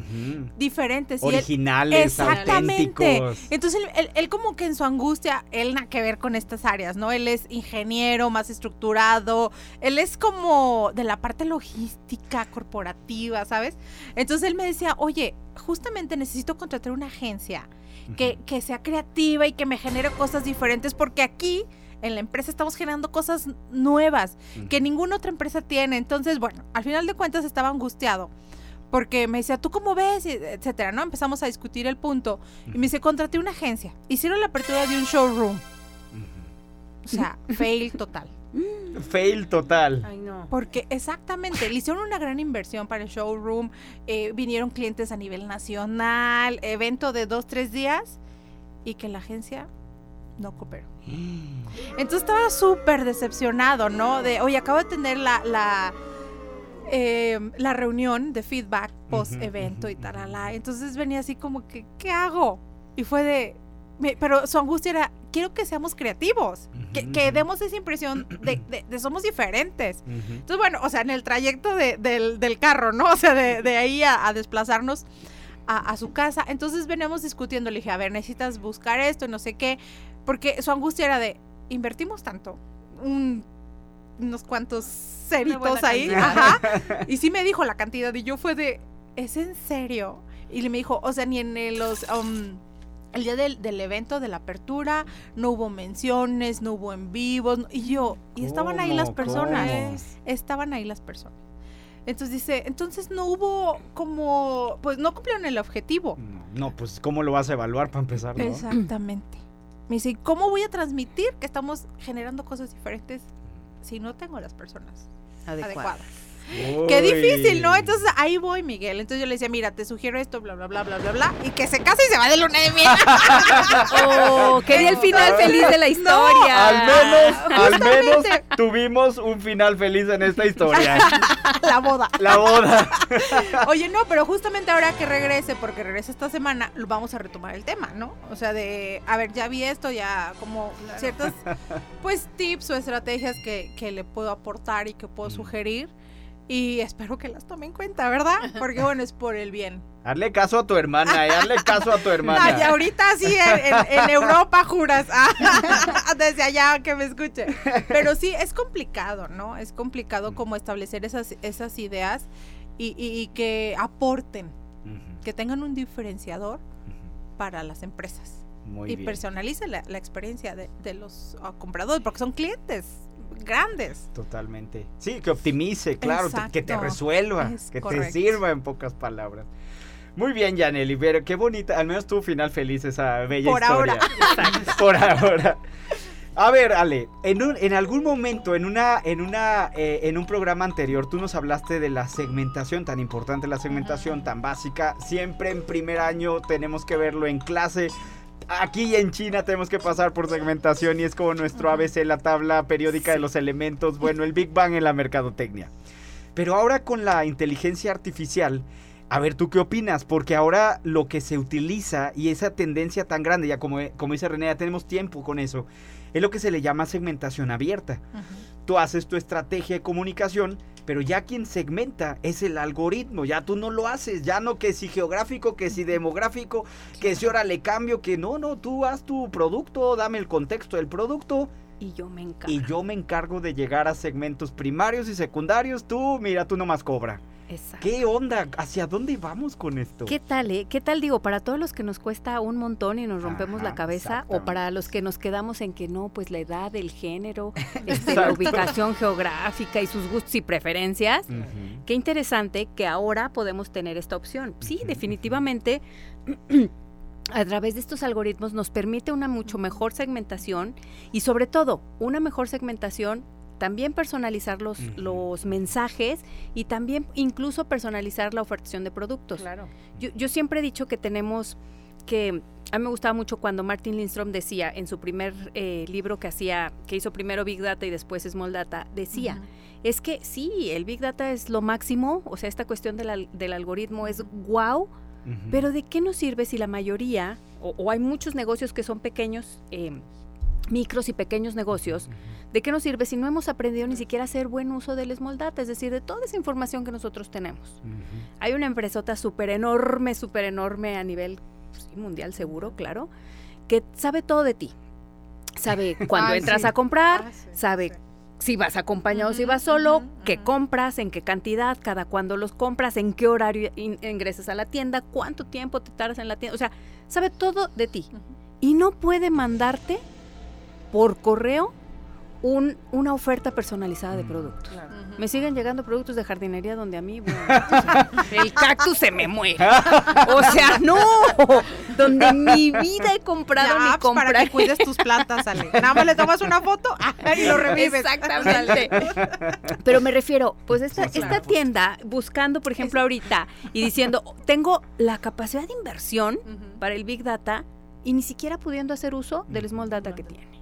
diferentes. y él- Originales, Exactamente. auténticos. Entonces él, él- él como que en su angustia, él nada que ver con estas áreas, ¿no? Él es ingeniero, más estructurado, él es como de la parte logística, corporativa, ¿sabes? Entonces él me decía, oye, justamente necesito contratar una agencia que, que sea creativa y que me genere cosas diferentes porque aquí... En la empresa estamos generando cosas nuevas que ninguna otra empresa tiene. Entonces, bueno, al final de cuentas estaba angustiado porque me decía, ¿tú cómo ves? Y etcétera, ¿no? Empezamos a discutir el punto. Y me dice, contraté una agencia. Hicieron la apertura de un showroom. O sea, fail total. Fail total. Ay, no. Porque exactamente, le hicieron una gran inversión para el showroom. eh, vinieron clientes a nivel nacional, evento de dos, tres días. Y que la agencia no cooperó. Entonces estaba súper decepcionado, ¿no? De, oye, acabo de tener la, la, eh, la reunión de feedback post evento y tarala. Entonces venía así como que, ¿qué hago? Y fue de, me- pero su angustia era, quiero que seamos creativos, que, que demos esa impresión de, de- de somos diferentes. Entonces, bueno, o sea, en el trayecto de- del, del carro, ¿no? O sea, de, de ahí a, a desplazarnos a, a su casa. Entonces veníamos discutiendo, le dije, a ver, necesitas buscar esto y no sé qué, porque su angustia era de, invertimos tanto, un- unos cuantos ceritos ahí, ajá. Y sí me dijo la cantidad y yo fue de, ¿es en serio? Y le me dijo, o sea, ni en los... um, el día del, del evento, de la apertura, no hubo menciones, no hubo en vivos, no- y yo, y estaban ahí las personas, ¿Cómo? estaban ahí las personas. Entonces dice, entonces no hubo como, pues no cumplieron el objetivo. No, pues ¿cómo lo vas a evaluar para empezar? no? Exactamente. Me dice, ¿y ¿cómo voy a transmitir que estamos generando cosas diferentes si no tengo las personas adecuadas? Qué difícil, ¿no? Entonces ahí voy, Miguel. Entonces yo le decía, mira, te sugiero esto, bla, bla, bla, bla, bla, bla. Y que se case y se va de luna de miel. Oh, quería el final feliz de la historia. Al menos, al menos tuvimos un final feliz en esta historia. la boda. La boda. Oye, no, pero justamente ahora que regrese, porque regresa esta semana, lo vamos a retomar el tema, ¿no? O sea, de, a ver, ya vi esto, ya como ciertas, pues, tips o estrategias que, que le puedo aportar y que puedo sugerir. Y espero que las tome en cuenta, ¿verdad? Porque bueno, es por el bien. Hazle caso a tu hermana, eh, hazle caso a tu hermana. Ay, ahorita sí, en, en- en Europa juras, Ah, desde allá que me escuche. Pero sí, es complicado, ¿no? Es complicado como establecer esas, esas ideas y, y- y que aporten, que tengan un diferenciador para las empresas. Muy y bien. personalice la, la experiencia de, de los ah, compradores, porque son clientes grandes. Totalmente. Sí, que optimice, claro, que te resuelva, Es que correcto. te sirva en pocas palabras. Muy bien, Yaneli, pero qué bonita, al menos tu final feliz esa bella Por historia. ahora. Por ahora. A ver, Ale, en, un- en algún momento, en una, en una, eh, en un programa anterior, tú nos hablaste de la segmentación, tan importante la segmentación, tan básica. Siempre en primer año tenemos que verlo en clase. Aquí en China tenemos que pasar por segmentación y es como nuestro ABC, la tabla periódica de los elementos, bueno, el Big Bang en la mercadotecnia. Pero ahora con la inteligencia artificial, a ver, ¿tú qué opinas? Porque ahora lo que se utiliza y esa tendencia tan grande, ya como, como dice René, ya tenemos tiempo con eso, es lo que se le llama segmentación abierta. Tú haces tu estrategia de comunicación, pero ya quien segmenta es el algoritmo, ya tú no lo haces, ya no que si geográfico, que si demográfico, que si ahora le cambio, que no, no, tú haz tu producto, dame el contexto del producto Y yo me encargo. y yo me encargo de llegar a segmentos primarios y secundarios, tú, mira, tú nomás cobra. Exacto. ¿Qué onda? ¿Hacia dónde vamos con esto? ¿Qué tal, eh? ¿Qué tal, digo, para todos los que nos cuesta un montón y nos rompemos Ajá, la cabeza, o para los que nos quedamos en que no, pues la edad, el género, este, la ubicación geográfica y sus gustos y preferencias? Qué interesante que ahora podemos tener esta opción. Sí, definitivamente. A través de estos algoritmos nos permite una mucho mejor segmentación y sobre todo una mejor segmentación, también personalizar los, los mensajes y también incluso personalizar la ofertación de productos. Claro. Yo, yo siempre he dicho que tenemos que a mí me gustaba mucho cuando Martin Lindstrom decía en su primer eh, libro que hacía, que hizo primero Big Data y después Small Data, decía, es que sí, el Big Data es lo máximo, o sea, esta cuestión del, al- del algoritmo es wow, pero ¿de qué nos sirve si la mayoría, o, o hay muchos negocios que son pequeños, eh, micros y pequeños negocios, ¿de qué nos sirve si no hemos aprendido ni siquiera a hacer buen uso del Small Data, es decir, de toda esa información que nosotros tenemos? Hay una empresota súper enorme, súper enorme a nivel pues, mundial seguro, claro, que sabe todo de ti. Sabe cuándo entras sí. a comprar, Ah, sí, sabe sí. si vas acompañado o si Ujú, vas solo, qué compras, en qué cantidad, cada cuándo los compras, en qué horario in- ingresas a la tienda, cuánto tiempo te tardas en la tienda. O sea, sabe todo de ti. Y no puede mandarte por correo un- una oferta personalizada de Mm. productos. Claro. Me siguen llegando productos de jardinería donde a mí, bueno, o sea, el cactus se me muere. O sea, no, donde en mi vida he comprado Ya, ni apps para que cuides tus plantas, Ale. Nada más le tomas una foto ah, y lo revives. Exactamente. Pero me refiero, pues esta, Sí, esta claro. tienda buscando, por ejemplo, ahorita y diciendo, tengo la capacidad de inversión para el Big Data y ni siquiera pudiendo hacer uso del. Small Data que tiene.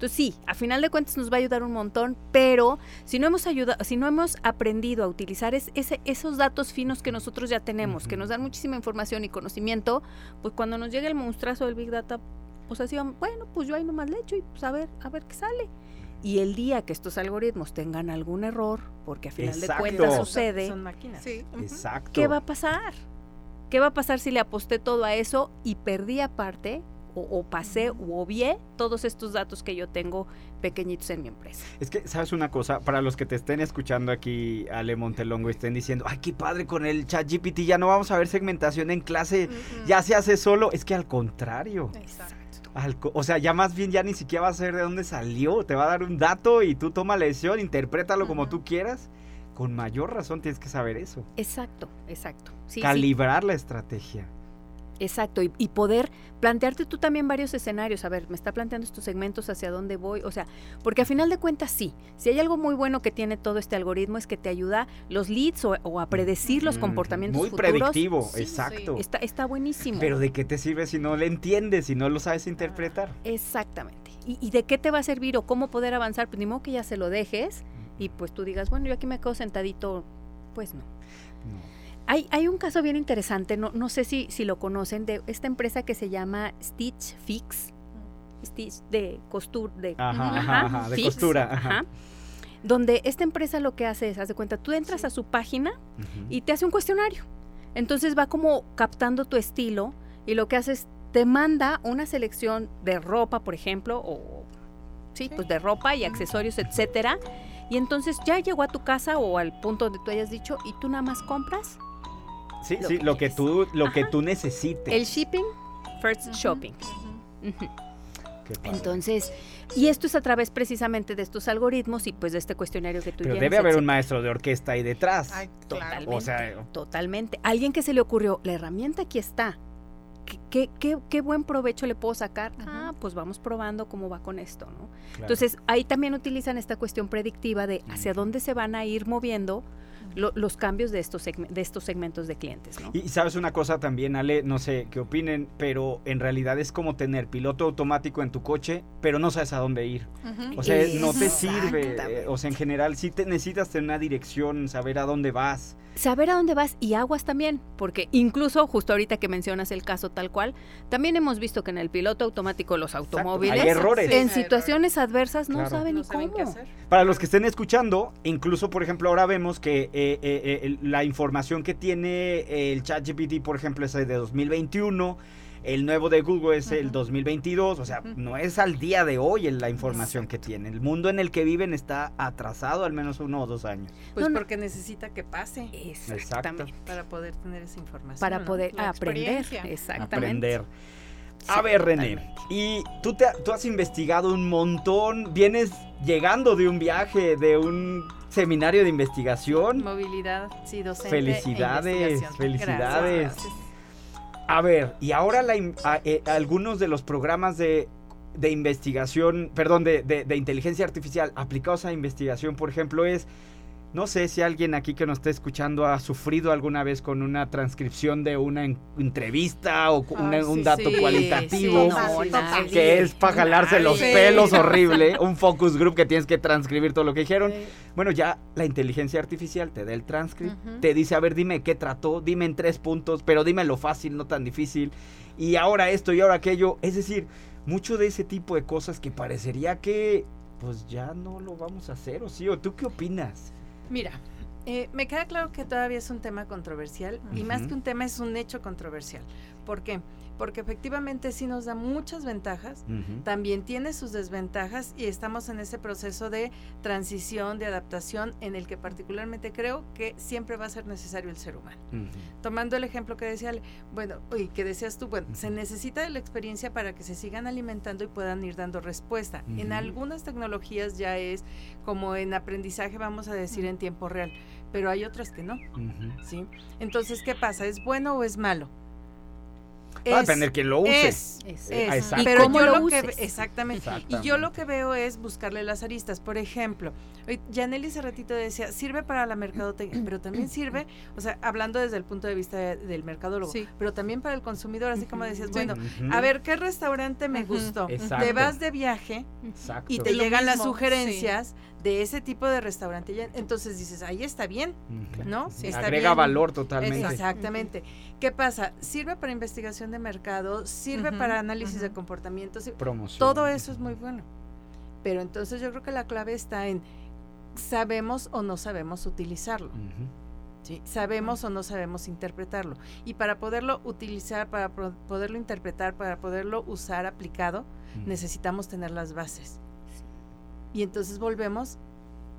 Entonces sí, a final de cuentas nos va a ayudar un montón, pero si no hemos ayudado, si no hemos aprendido a utilizar es- ese, esos datos finos que nosotros ya tenemos, que Ujú. nos dan muchísima información y conocimiento, pues cuando nos llegue el monstruazo del Big Data, pues así, vamos, bueno, pues yo ahí nomás le echo y pues a ver, a ver qué sale. Y el día que estos algoritmos tengan algún error, porque a final Exacto. de cuentas sucede, Son máquinas. Sí. ujú. Exacto. ¿qué va a pasar? ¿Qué va a pasar si le aposté todo a eso y perdí aparte o, o pasé o obvié todos estos datos que yo tengo pequeñitos en mi empresa? Es que, ¿sabes una cosa? Para los que te estén escuchando aquí, Ale Montelongo, y estén diciendo, ay, qué padre con el chat GPT, ya no vamos a ver segmentación en clase, ya se hace solo. Es que al contrario. Exacto. al o sea, ya más bien ya ni siquiera vas a saber de dónde salió. Te va a dar un dato y tú toma la decisión, interprétalo como Ujú. tú quieras. Con mayor razón tienes que saber eso. Exacto, exacto. Sí, sí, Calibrar la estrategia. Exacto. Y, y poder plantearte tú también varios escenarios. A ver, me está planteando estos segmentos hacia dónde voy. O sea, porque a final de cuentas sí. Si hay algo muy bueno que tiene todo este algoritmo es que te ayuda los leads o, o a predecir los Mm, comportamientos Muy futuros. predictivo, Sí, sí. exacto. Está, está buenísimo. Pero ¿de qué te sirve si no le entiendes, si no lo sabes interpretar? Exactamente. ¿Y, y de qué te va a servir o cómo poder avanzar? Pues ni modo que ya se lo dejes y pues tú digas, bueno, yo aquí me quedo sentadito. Pues no. No. Hay, hay un caso bien interesante, no, no sé si, si lo conocen, de esta empresa que se llama Stitch Fix. Stitch de costura, de Ajá, ajá, ajá, de Fix, costura. ajá. Ajá. donde esta empresa lo que hace es, haz de cuenta, tú entras a su página y te hace un cuestionario. Entonces va como captando tu estilo y lo que hace es te manda una selección de ropa, por ejemplo, o sí, pues de ropa y accesorios, etcétera. Y entonces ya llegó a tu casa o al punto donde tú hayas dicho y tú nada más compras Sí, Lo sí, que lo que tú, lo que tú necesites. el shipping, first shopping. Ujú. Qué padre. Entonces, y esto es a través precisamente de estos algoritmos y pues de este cuestionario que tú Pero llenas, debe haber un maestro de orquesta ahí detrás. Ay. Totalmente. O sea, Totalmente. Alguien que se le ocurrió, la herramienta aquí está. ¿Qué, qué, qué- qué buen provecho le puedo sacar? Ah, pues vamos probando cómo va con esto, ¿no? claro. Entonces, ahí también utilizan esta cuestión predictiva de hacia dónde se van a ir moviendo lo- los cambios de estos, de estos segmentos de clientes, ¿no? Y y sabes una cosa también, Ale, no sé qué opinen, pero en realidad es como tener piloto automático en tu coche, pero no sabes a dónde ir. O sea, no te sirve. eh, O sea, en general sí te necesitas tener una dirección, saber a dónde vas. Saber a dónde vas y aguas también, porque incluso justo ahorita que mencionas el caso tal cual, también hemos visto que en el piloto automático los automóviles Hay errores. en Sí, situaciones adversas no Claro. saben No ni saben qué cómo. hacer. Para los que estén escuchando, incluso por ejemplo ahora vemos que eh, eh, eh, el- la información que tiene el ChatGPT, por ejemplo, es de 2021. El nuevo de Google es el 2022, o sea, no es al día de hoy en la información que tiene. El mundo en el que viven está atrasado al menos uno o dos años. Pues No, no. porque necesita que pase Exactamente. para poder tener esa información. Para poder aprender. Exactamente. Aprender. A ver, René, y tú, te, tú has investigado un montón, vienes llegando de un viaje, de un seminario de investigación. Movilidad, sí, docente. e Felicidades, investigación. felicidades. Gracias, gracias. A ver, y ahora la eh, algunos de los programas de, de investigación, perdón, de, de- de inteligencia artificial aplicados a investigación, por ejemplo, es, no sé si alguien aquí que nos esté escuchando ha sufrido alguna vez con una transcripción de una en- entrevista o una- un dato sí, cualitativo. sí, No, sí, nadie. sí. Que es para jalarse los pelos horrible, un focus group que tienes que transcribir todo lo que dijeron. Sí. Bueno, ya la inteligencia artificial te da el transcript, te dice, a ver, dime qué trató, dime en tres puntos, pero dime lo fácil, no tan difícil. Y ahora esto y ahora aquello. Es decir, mucho de ese tipo de cosas que parecería que pues ya no lo vamos a hacer, ¿o sí? ¿O tú qué opinas? Mira, eh, me queda claro que todavía es un tema controversial y más que un tema es un hecho controversial. ¿Por qué? Porque efectivamente sí nos da muchas ventajas, también tiene sus desventajas y estamos en ese proceso de transición, de adaptación en el que particularmente creo que siempre va a ser necesario el ser humano. Tomando el ejemplo que decía, bueno, y que decías tú, bueno, se necesita de la experiencia para que se sigan alimentando y puedan ir dando respuesta. En algunas tecnologías ya es como en aprendizaje, vamos a decir, en tiempo real, pero hay otras que no. ¿sí? Entonces, ¿qué pasa? ¿Es bueno o es malo? Va a Es- depender quién lo use. Es, Es- es. Exacto. ¿Y Pero cómo yo lo lo que exactamente. Y yo lo que veo es buscarle las aristas. Por ejemplo, Yaneli hace ratito decía, sirve para la mercadotecnia, pero también sirve, o sea, hablando desde el punto de vista de- del mercadólogo, Sí. pero también para el consumidor, así como decías, Sí. bueno, a ver, ¿qué restaurante me gustó? Exacto. Te vas de viaje Exacto. y te Lo llegan las sugerencias de ese tipo de restaurante. Entonces dices, ahí está bien, Ujú. ¿no? Sí. Está Agrega bien. valor totalmente. Exactamente. ¿Qué pasa? Sirve para investigación de mercado, sirve para análisis de ujú. comportamiento, sí, Promoción. todo eso es muy bueno. Pero entonces yo creo que la clave está en sabemos o no sabemos utilizarlo. Sabemos o no sabemos interpretarlo. Y para poderlo utilizar, para pro- poderlo interpretar, para poderlo usar aplicado, necesitamos tener las bases. Y entonces volvemos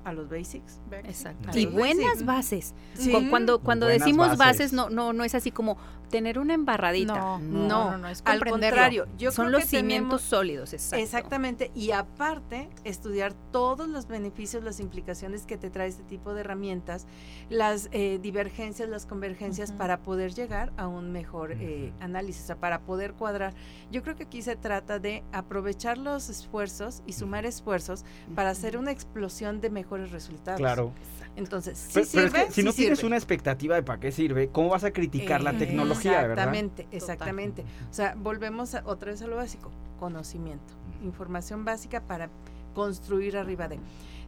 a los basics. Exacto. A Y los buenas basics. bases. Sí. Cuando, cuando Buenas decimos bases. bases, no, no, no es así como tener una embarradita. No, No, no, no, no, es Al comprenderlo. contrario, yo Son creo los que cimientos tenemos- sólidos, exacto. Exactamente, y aparte estudiar todos los beneficios, las implicaciones que te trae este tipo de herramientas, las eh, divergencias, las convergencias para poder llegar a un mejor eh, análisis, o sea, para poder cuadrar. Yo creo que aquí se trata de aprovechar los esfuerzos y sumar esfuerzos para hacer una explosión de mejores resultados. Claro. Entonces, sí Pero, pero es sirve, que si sí no tienes una expectativa de para qué sirve, ¿cómo vas a criticar la tecnología, verdad? Exactamente, exactamente. O sea, volvemos a- otra vez a lo básico, conocimiento, información básica para construir arriba de.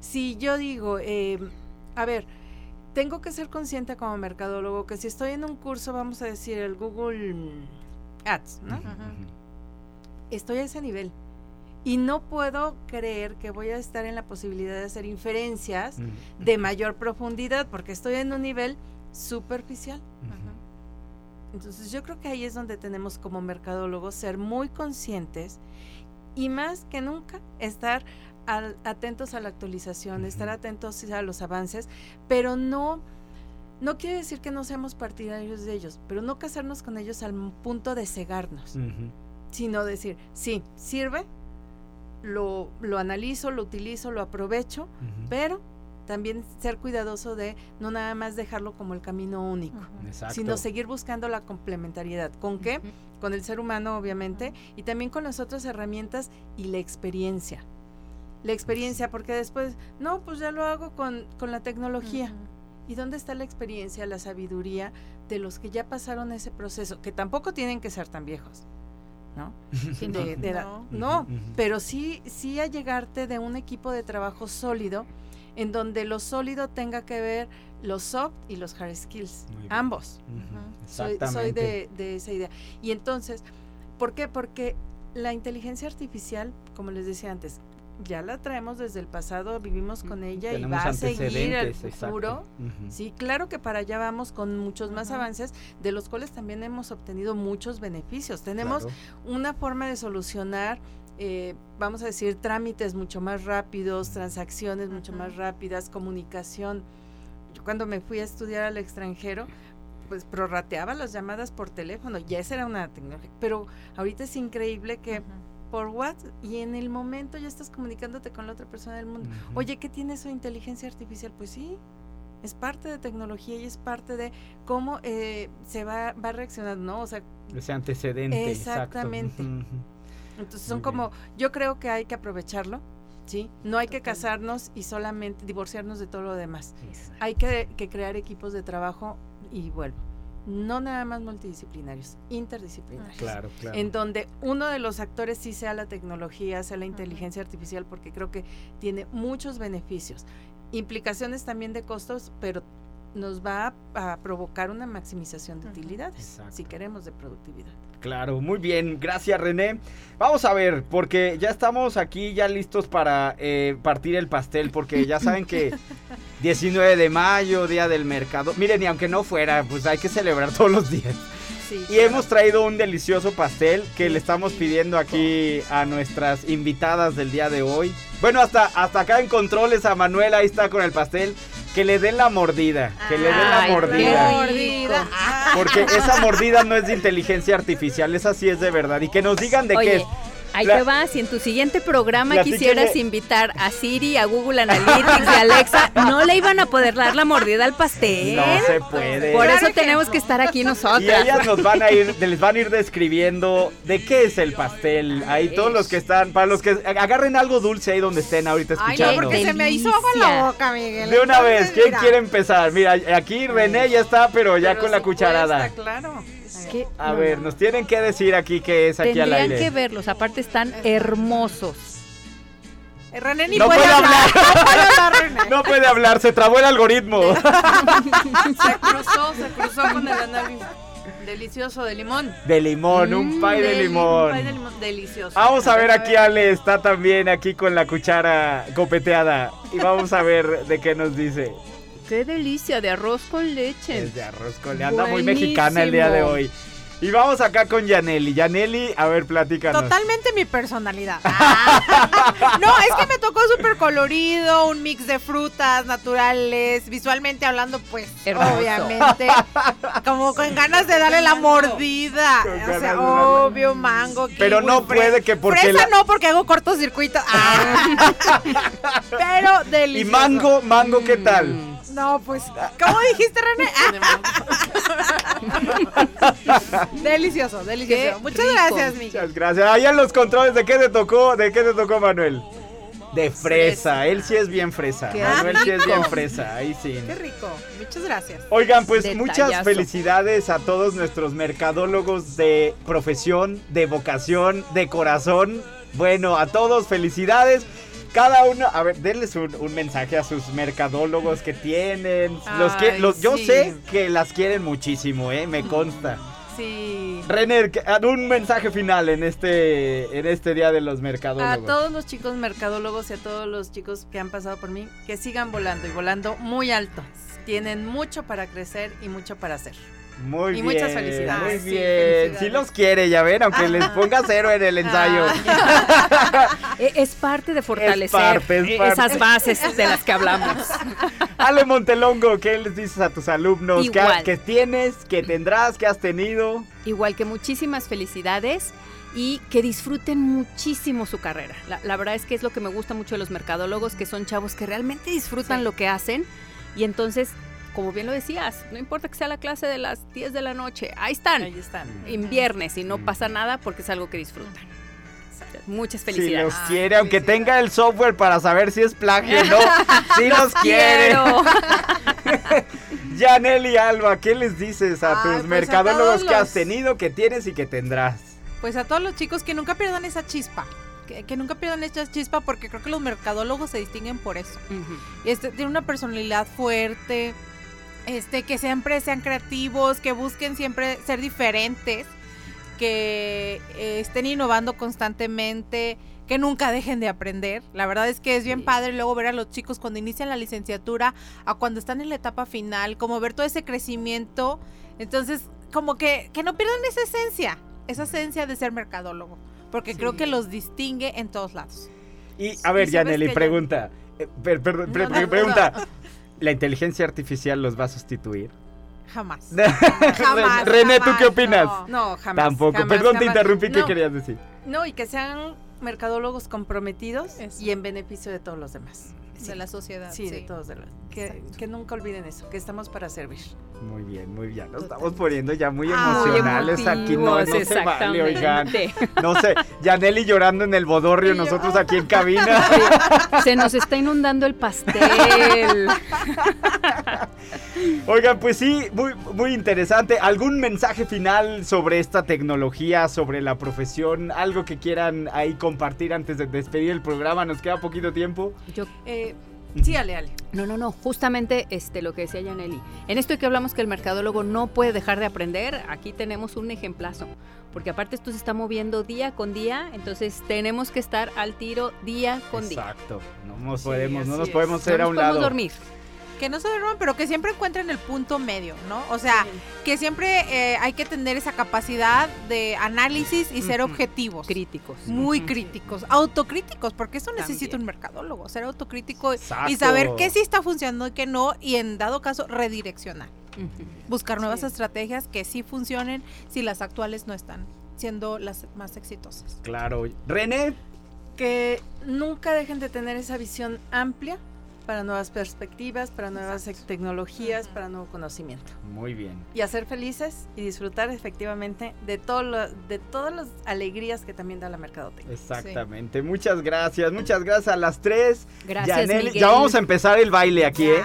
Si yo digo, eh, a ver, tengo que ser consciente como mercadólogo que si estoy en un curso, vamos a decir el Google Ads, ¿no? Ujú. Estoy a ese nivel. Y no puedo creer que voy a estar en la posibilidad de hacer inferencias Mm. de mayor profundidad porque estoy en un nivel superficial. Entonces yo creo que ahí es donde tenemos como mercadólogos ser muy conscientes y más que nunca estar al- atentos a la actualización, estar atentos a los avances, pero no, no quiere decir que no seamos partidarios de ellos, pero no casarnos con ellos al punto de cegarnos, sino decir, sí, sirve, lo, lo analizo, lo utilizo, lo aprovecho, pero también ser cuidadoso de no nada más dejarlo como el camino único, Exacto. sino seguir buscando la complementariedad. ¿Con qué? Con el ser humano, obviamente, y también con las otras herramientas y la experiencia. La experiencia, porque después, no, pues ya lo hago con, con la tecnología. ¿Y dónde está la experiencia, la sabiduría de los que ya pasaron ese proceso? Que tampoco tienen que ser tan viejos, ¿no? Sí, De- no. de la- No. no, Ujú, ujú. pero sí, sí a llegarte de un equipo de trabajo sólido, en donde lo sólido tenga que ver los soft y los hard skills, ambos. Soy, soy de, de esa idea. Y entonces, ¿por qué? Porque la inteligencia artificial, como les decía antes, ya la traemos desde el pasado, vivimos con ella y va a seguir exacto. futuro. Sí, claro que para allá vamos con muchos más avances, de los cuales también hemos obtenido muchos beneficios. Tenemos Claro. una forma de solucionar, eh, vamos a decir, trámites mucho más rápidos, transacciones mucho más rápidas, comunicación. Yo cuando me fui a estudiar al extranjero, pues prorrateaba las llamadas por teléfono, ya esa era una tecnología, pero ahorita es increíble que por WhatsApp y en el momento ya estás comunicándote con la otra persona del mundo. Oye, ¿qué tiene eso de inteligencia artificial? Pues sí, es parte de tecnología y es parte de cómo eh, se va, va reaccionando, ¿no? O sea, Ese antecedente. Exactamente. Entonces son como, yo creo que hay que aprovecharlo, ¿sí? No hay que casarnos y solamente divorciarnos de todo lo demás. Hay que, que crear equipos de trabajo y vuelvo, no nada más multidisciplinarios, interdisciplinarios. Claro, claro. En donde uno de los actores sí sea la tecnología, sea la inteligencia artificial, porque creo que tiene muchos beneficios. Implicaciones también de costos, pero nos va a, a provocar una maximización de utilidades, Exacto. si queremos de productividad. Claro, muy bien, gracias René. Vamos a ver, porque ya estamos aquí ya listos para eh, partir el pastel, porque ya saben que 19 de mayo, día del mercado. Miren, y aunque no fuera, pues hay que celebrar todos los días. Sí, Y hemos traído un delicioso pastel que le estamos pidiendo aquí a nuestras invitadas del día de hoy. Bueno, hasta, hasta acá en controles a Manuela, ahí está con el pastel. Que le den la mordida, que le den la mordida. Porque esa mordida no es de inteligencia artificial, esa sí es de verdad. Y que nos digan de qué es. Ahí La- te va, si en tu siguiente programa quisieras invitar a Siri, a Google Analytics y a Alexa, no le iban a poder dar la mordida al pastel. No se puede. Por Claro eso que tenemos no. que estar aquí Y nosotras. ellas nos van a ir, les van a ir describiendo de qué es el pastel. Ahí todos los que están, para los que agarren algo dulce ahí donde estén ahorita Ay, no, escuchando. porque se me hizo agua en la delicia. boca, Miguel. De una Entonces, vez, ¿quién mira, quiere empezar? Mira, aquí René ya está, pero ya Pero con la cucharada. cuesta, claro. ¿Qué? A No, ver, no. nos tienen que decir aquí qué es aquí al Tendrían aire. que verlos, aparte están hermosos. eh, René ni No puede, puede hablar. No puede hablar, René. No puede hablar, se trabó el algoritmo. Se cruzó, se cruzó con el análisis. Delicioso de limón. De limón, un Mm, pay de limón. pay de limón, Delicioso. Vamos a ver aquí, Ale está también aquí con la cuchara copeteada. Y vamos a ver de qué nos dice. Qué delicia de arroz con leche. Es de arroz con le anda muy mexicana el día de hoy. Y vamos acá con Yaneli. Yaneli, a ver, platícanos. Totalmente mi personalidad. Ah. No, es que me tocó súper colorido, un mix de frutas naturales, visualmente hablando, pues, Hermoso. obviamente, como con ganas de darle la mordida. O sea, obvio, mango. Pero kiwi, no puede que porque Fresa la- no, porque hago cortocircuito. Ah. Pero Y delicioso. mango, mango, ¿qué tal? No, pues, ¿cómo dijiste, René? Ah, delicioso, delicioso. Qué Muchas rico. gracias, Miguel. Muchas gracias. Allá en los controles, ¿de qué te tocó? ¿De qué te tocó, Manuel? De fresa. Él sí es bien fresa. Qué Manuel sí es bien fresa. Ahí sí. Qué rico. Muchas gracias. Oigan, pues Detallazo. muchas felicidades a todos nuestros mercadólogos de profesión, de vocación, de corazón. Bueno, a todos felicidades. Cada uno, a ver, denles un, un mensaje a sus mercadólogos que tienen. los que, los, yo sí. sé que las quieren muchísimo, ¿eh? Me consta. Sí. René, que- ah, un mensaje final en este, en este día de los A mercadólogos. todos los chicos mercadólogos y a todos los chicos que han pasado por mí, que sigan volando y volando muy alto. Tienen mucho para crecer y mucho para hacer. Muy y bien. muchas felicidades. Muy Sí, bien. Sí los quiere, ya ven, aunque les ponga cero en el ensayo. E- Es parte de fortalecer parte, es parte. esas bases de las que hablamos. Ale Montelongo, ¿qué les dices a tus alumnos? ¿Qué, tienes, que tendrás, que has tenido? Igual que muchísimas felicidades y que disfruten muchísimo su carrera. La, la verdad es que es lo que me gusta mucho de los mercadólogos, que son chavos que realmente disfrutan Sí. lo que hacen y entonces, como bien lo decías, no importa que sea la clase de las 10 de la noche, ahí están, Ahí están. en viernes y no pasa nada porque es algo que disfrutan. Muchas Si felicidades. los quiere, aunque tenga el software para saber si es plagio o no. Si los, quiere. Yaneli Alba, ¿qué les dices a Ay, tus pues a mercadólogos que has tenido, que tienes y que tendrás? Pues a todos los chicos que nunca pierdan esa chispa. Que, que nunca pierdan esa chispa porque creo que los mercadólogos se distinguen por eso. Ujú. Este, tiene una personalidad fuerte, este, que siempre sean creativos, que busquen siempre ser diferentes, que eh, estén innovando constantemente, que nunca dejen de aprender. La verdad es que es bien Sí. padre luego ver a los chicos cuando inician la licenciatura a cuando están en la etapa final, como ver todo ese crecimiento. Entonces, como que, que no pierdan esa esencia, esa esencia de ser mercadólogo, porque creo que los distingue en todos lados. Y a ver, ¿Y sabes Yaneli, pregunta. eh, per- No, no, pregunta. ¿La inteligencia artificial los va a sustituir? Jamás. Jamás, René, ¿tú jamás, qué opinas? no. No, jamás. Tampoco. jamás, Perdón, te interrumpí. ¿Qué No, querías decir? No, y que sean mercadólogos comprometidos Eso. y en beneficio de todos los demás. De la sociedad. Sí, de todos. De los, que, que nunca olviden eso, que estamos para servir. Muy bien, muy bien. Nos estamos poniendo ya muy Ah, muy emocionales aquí. No, no se vale, oigan. No sé, Yaneli llorando en el bodorrio, Y yo, nosotros aquí en cabina. Se nos está inundando el pastel. Oigan, pues sí, muy, muy interesante. ¿Algún mensaje final sobre esta tecnología, sobre la profesión? ¿Algo que quieran ahí compartir antes de despedir el programa? Nos queda poquito tiempo. Yo Eh, sí, Ale, Ale. No, no, no, justamente este, lo que decía Yaneli. En esto que hablamos que el mercadólogo no puede dejar de aprender, aquí tenemos un ejemplazo, porque aparte esto se está moviendo día con día, entonces tenemos que estar al tiro día con día. Exacto. No nos Sí, podemos, no así nos podemos No hacer a nos un podemos lado. dormir. Que no se duerman, pero que siempre encuentren el punto medio, ¿no? O sea, que siempre eh, hay que tener esa capacidad de análisis y ser objetivos. Críticos. Muy críticos, autocríticos, porque eso necesita También. un mercadólogo, ser autocrítico y saber qué sí está funcionando y qué no, y en dado caso redireccionar. Buscar nuevas Sí. estrategias que sí funcionen si las actuales no están siendo las más exitosas. Claro. René, Que nunca dejen de tener esa visión amplia para nuevas perspectivas, para nuevas tecnologías, para nuevo conocimiento. muy bien. Y hacer felices y disfrutar efectivamente de, todo lo- de todas las alegrías que también da la mercadotecnia. Exactamente. Muchas gracias. Muchas gracias a las tres. Gracias, Miguel. ya vamos a empezar el baile aquí, ¿eh?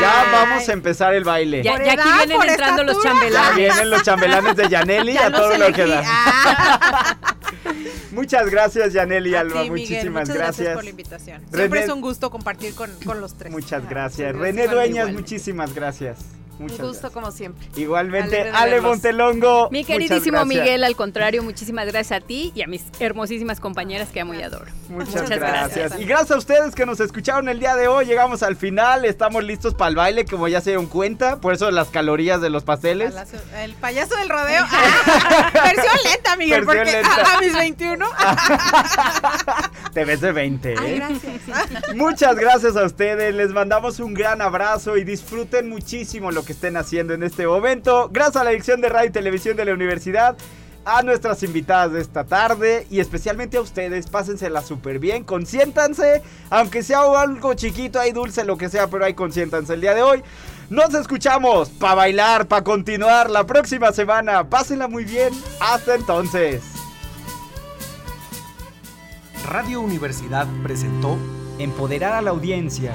Ya vamos a empezar el baile. Ya, ya aquí edad, vienen entrando los estatura. Ya chambelanes. vienen los chambelanes de Yaneli Ya a todo lo que da. Muchas gracias, Yaneli Alba. ti, Miguel, Muchísimas muchas gracias. por la invitación. René- Siempre es un gusto compartir con, con los tres. Muchas gracias. gracias, René Dueñas, igual. muchísimas gracias. Muchas Un gusto gracias. como siempre. Igualmente, Ale. Montelongo. Mi queridísimo. Miguel, al contrario, muchísimas gracias a ti y a mis hermosísimas compañeras que amo y adoro. Muchas, Muchas gracias. gracias. Y gracias a ustedes que nos escucharon el día de hoy. Llegamos al final. Estamos listos para el baile, como ya se dieron cuenta. Por eso las calorías de los pasteles. Palacio- El payaso del rodeo. Ah, versión lenta, Miguel, Versión porque lenta. a mis 21. Te ves de 20. Ay, ¿eh? gracias. Muchas gracias a ustedes, les mandamos un gran abrazo y disfruten muchísimo lo que estén haciendo en este momento. Gracias a la dirección de radio y televisión de la universidad, a nuestras invitadas de esta tarde y especialmente a ustedes, pásensela súper bien, consiéntanse, aunque sea algo chiquito, hay dulce, lo que sea, pero ahí consiéntanse el día de hoy. Nos escuchamos para bailar, para continuar la próxima semana. Pásenla muy bien. Hasta entonces. Radio Universidad presentó Empoderar a la audiencia.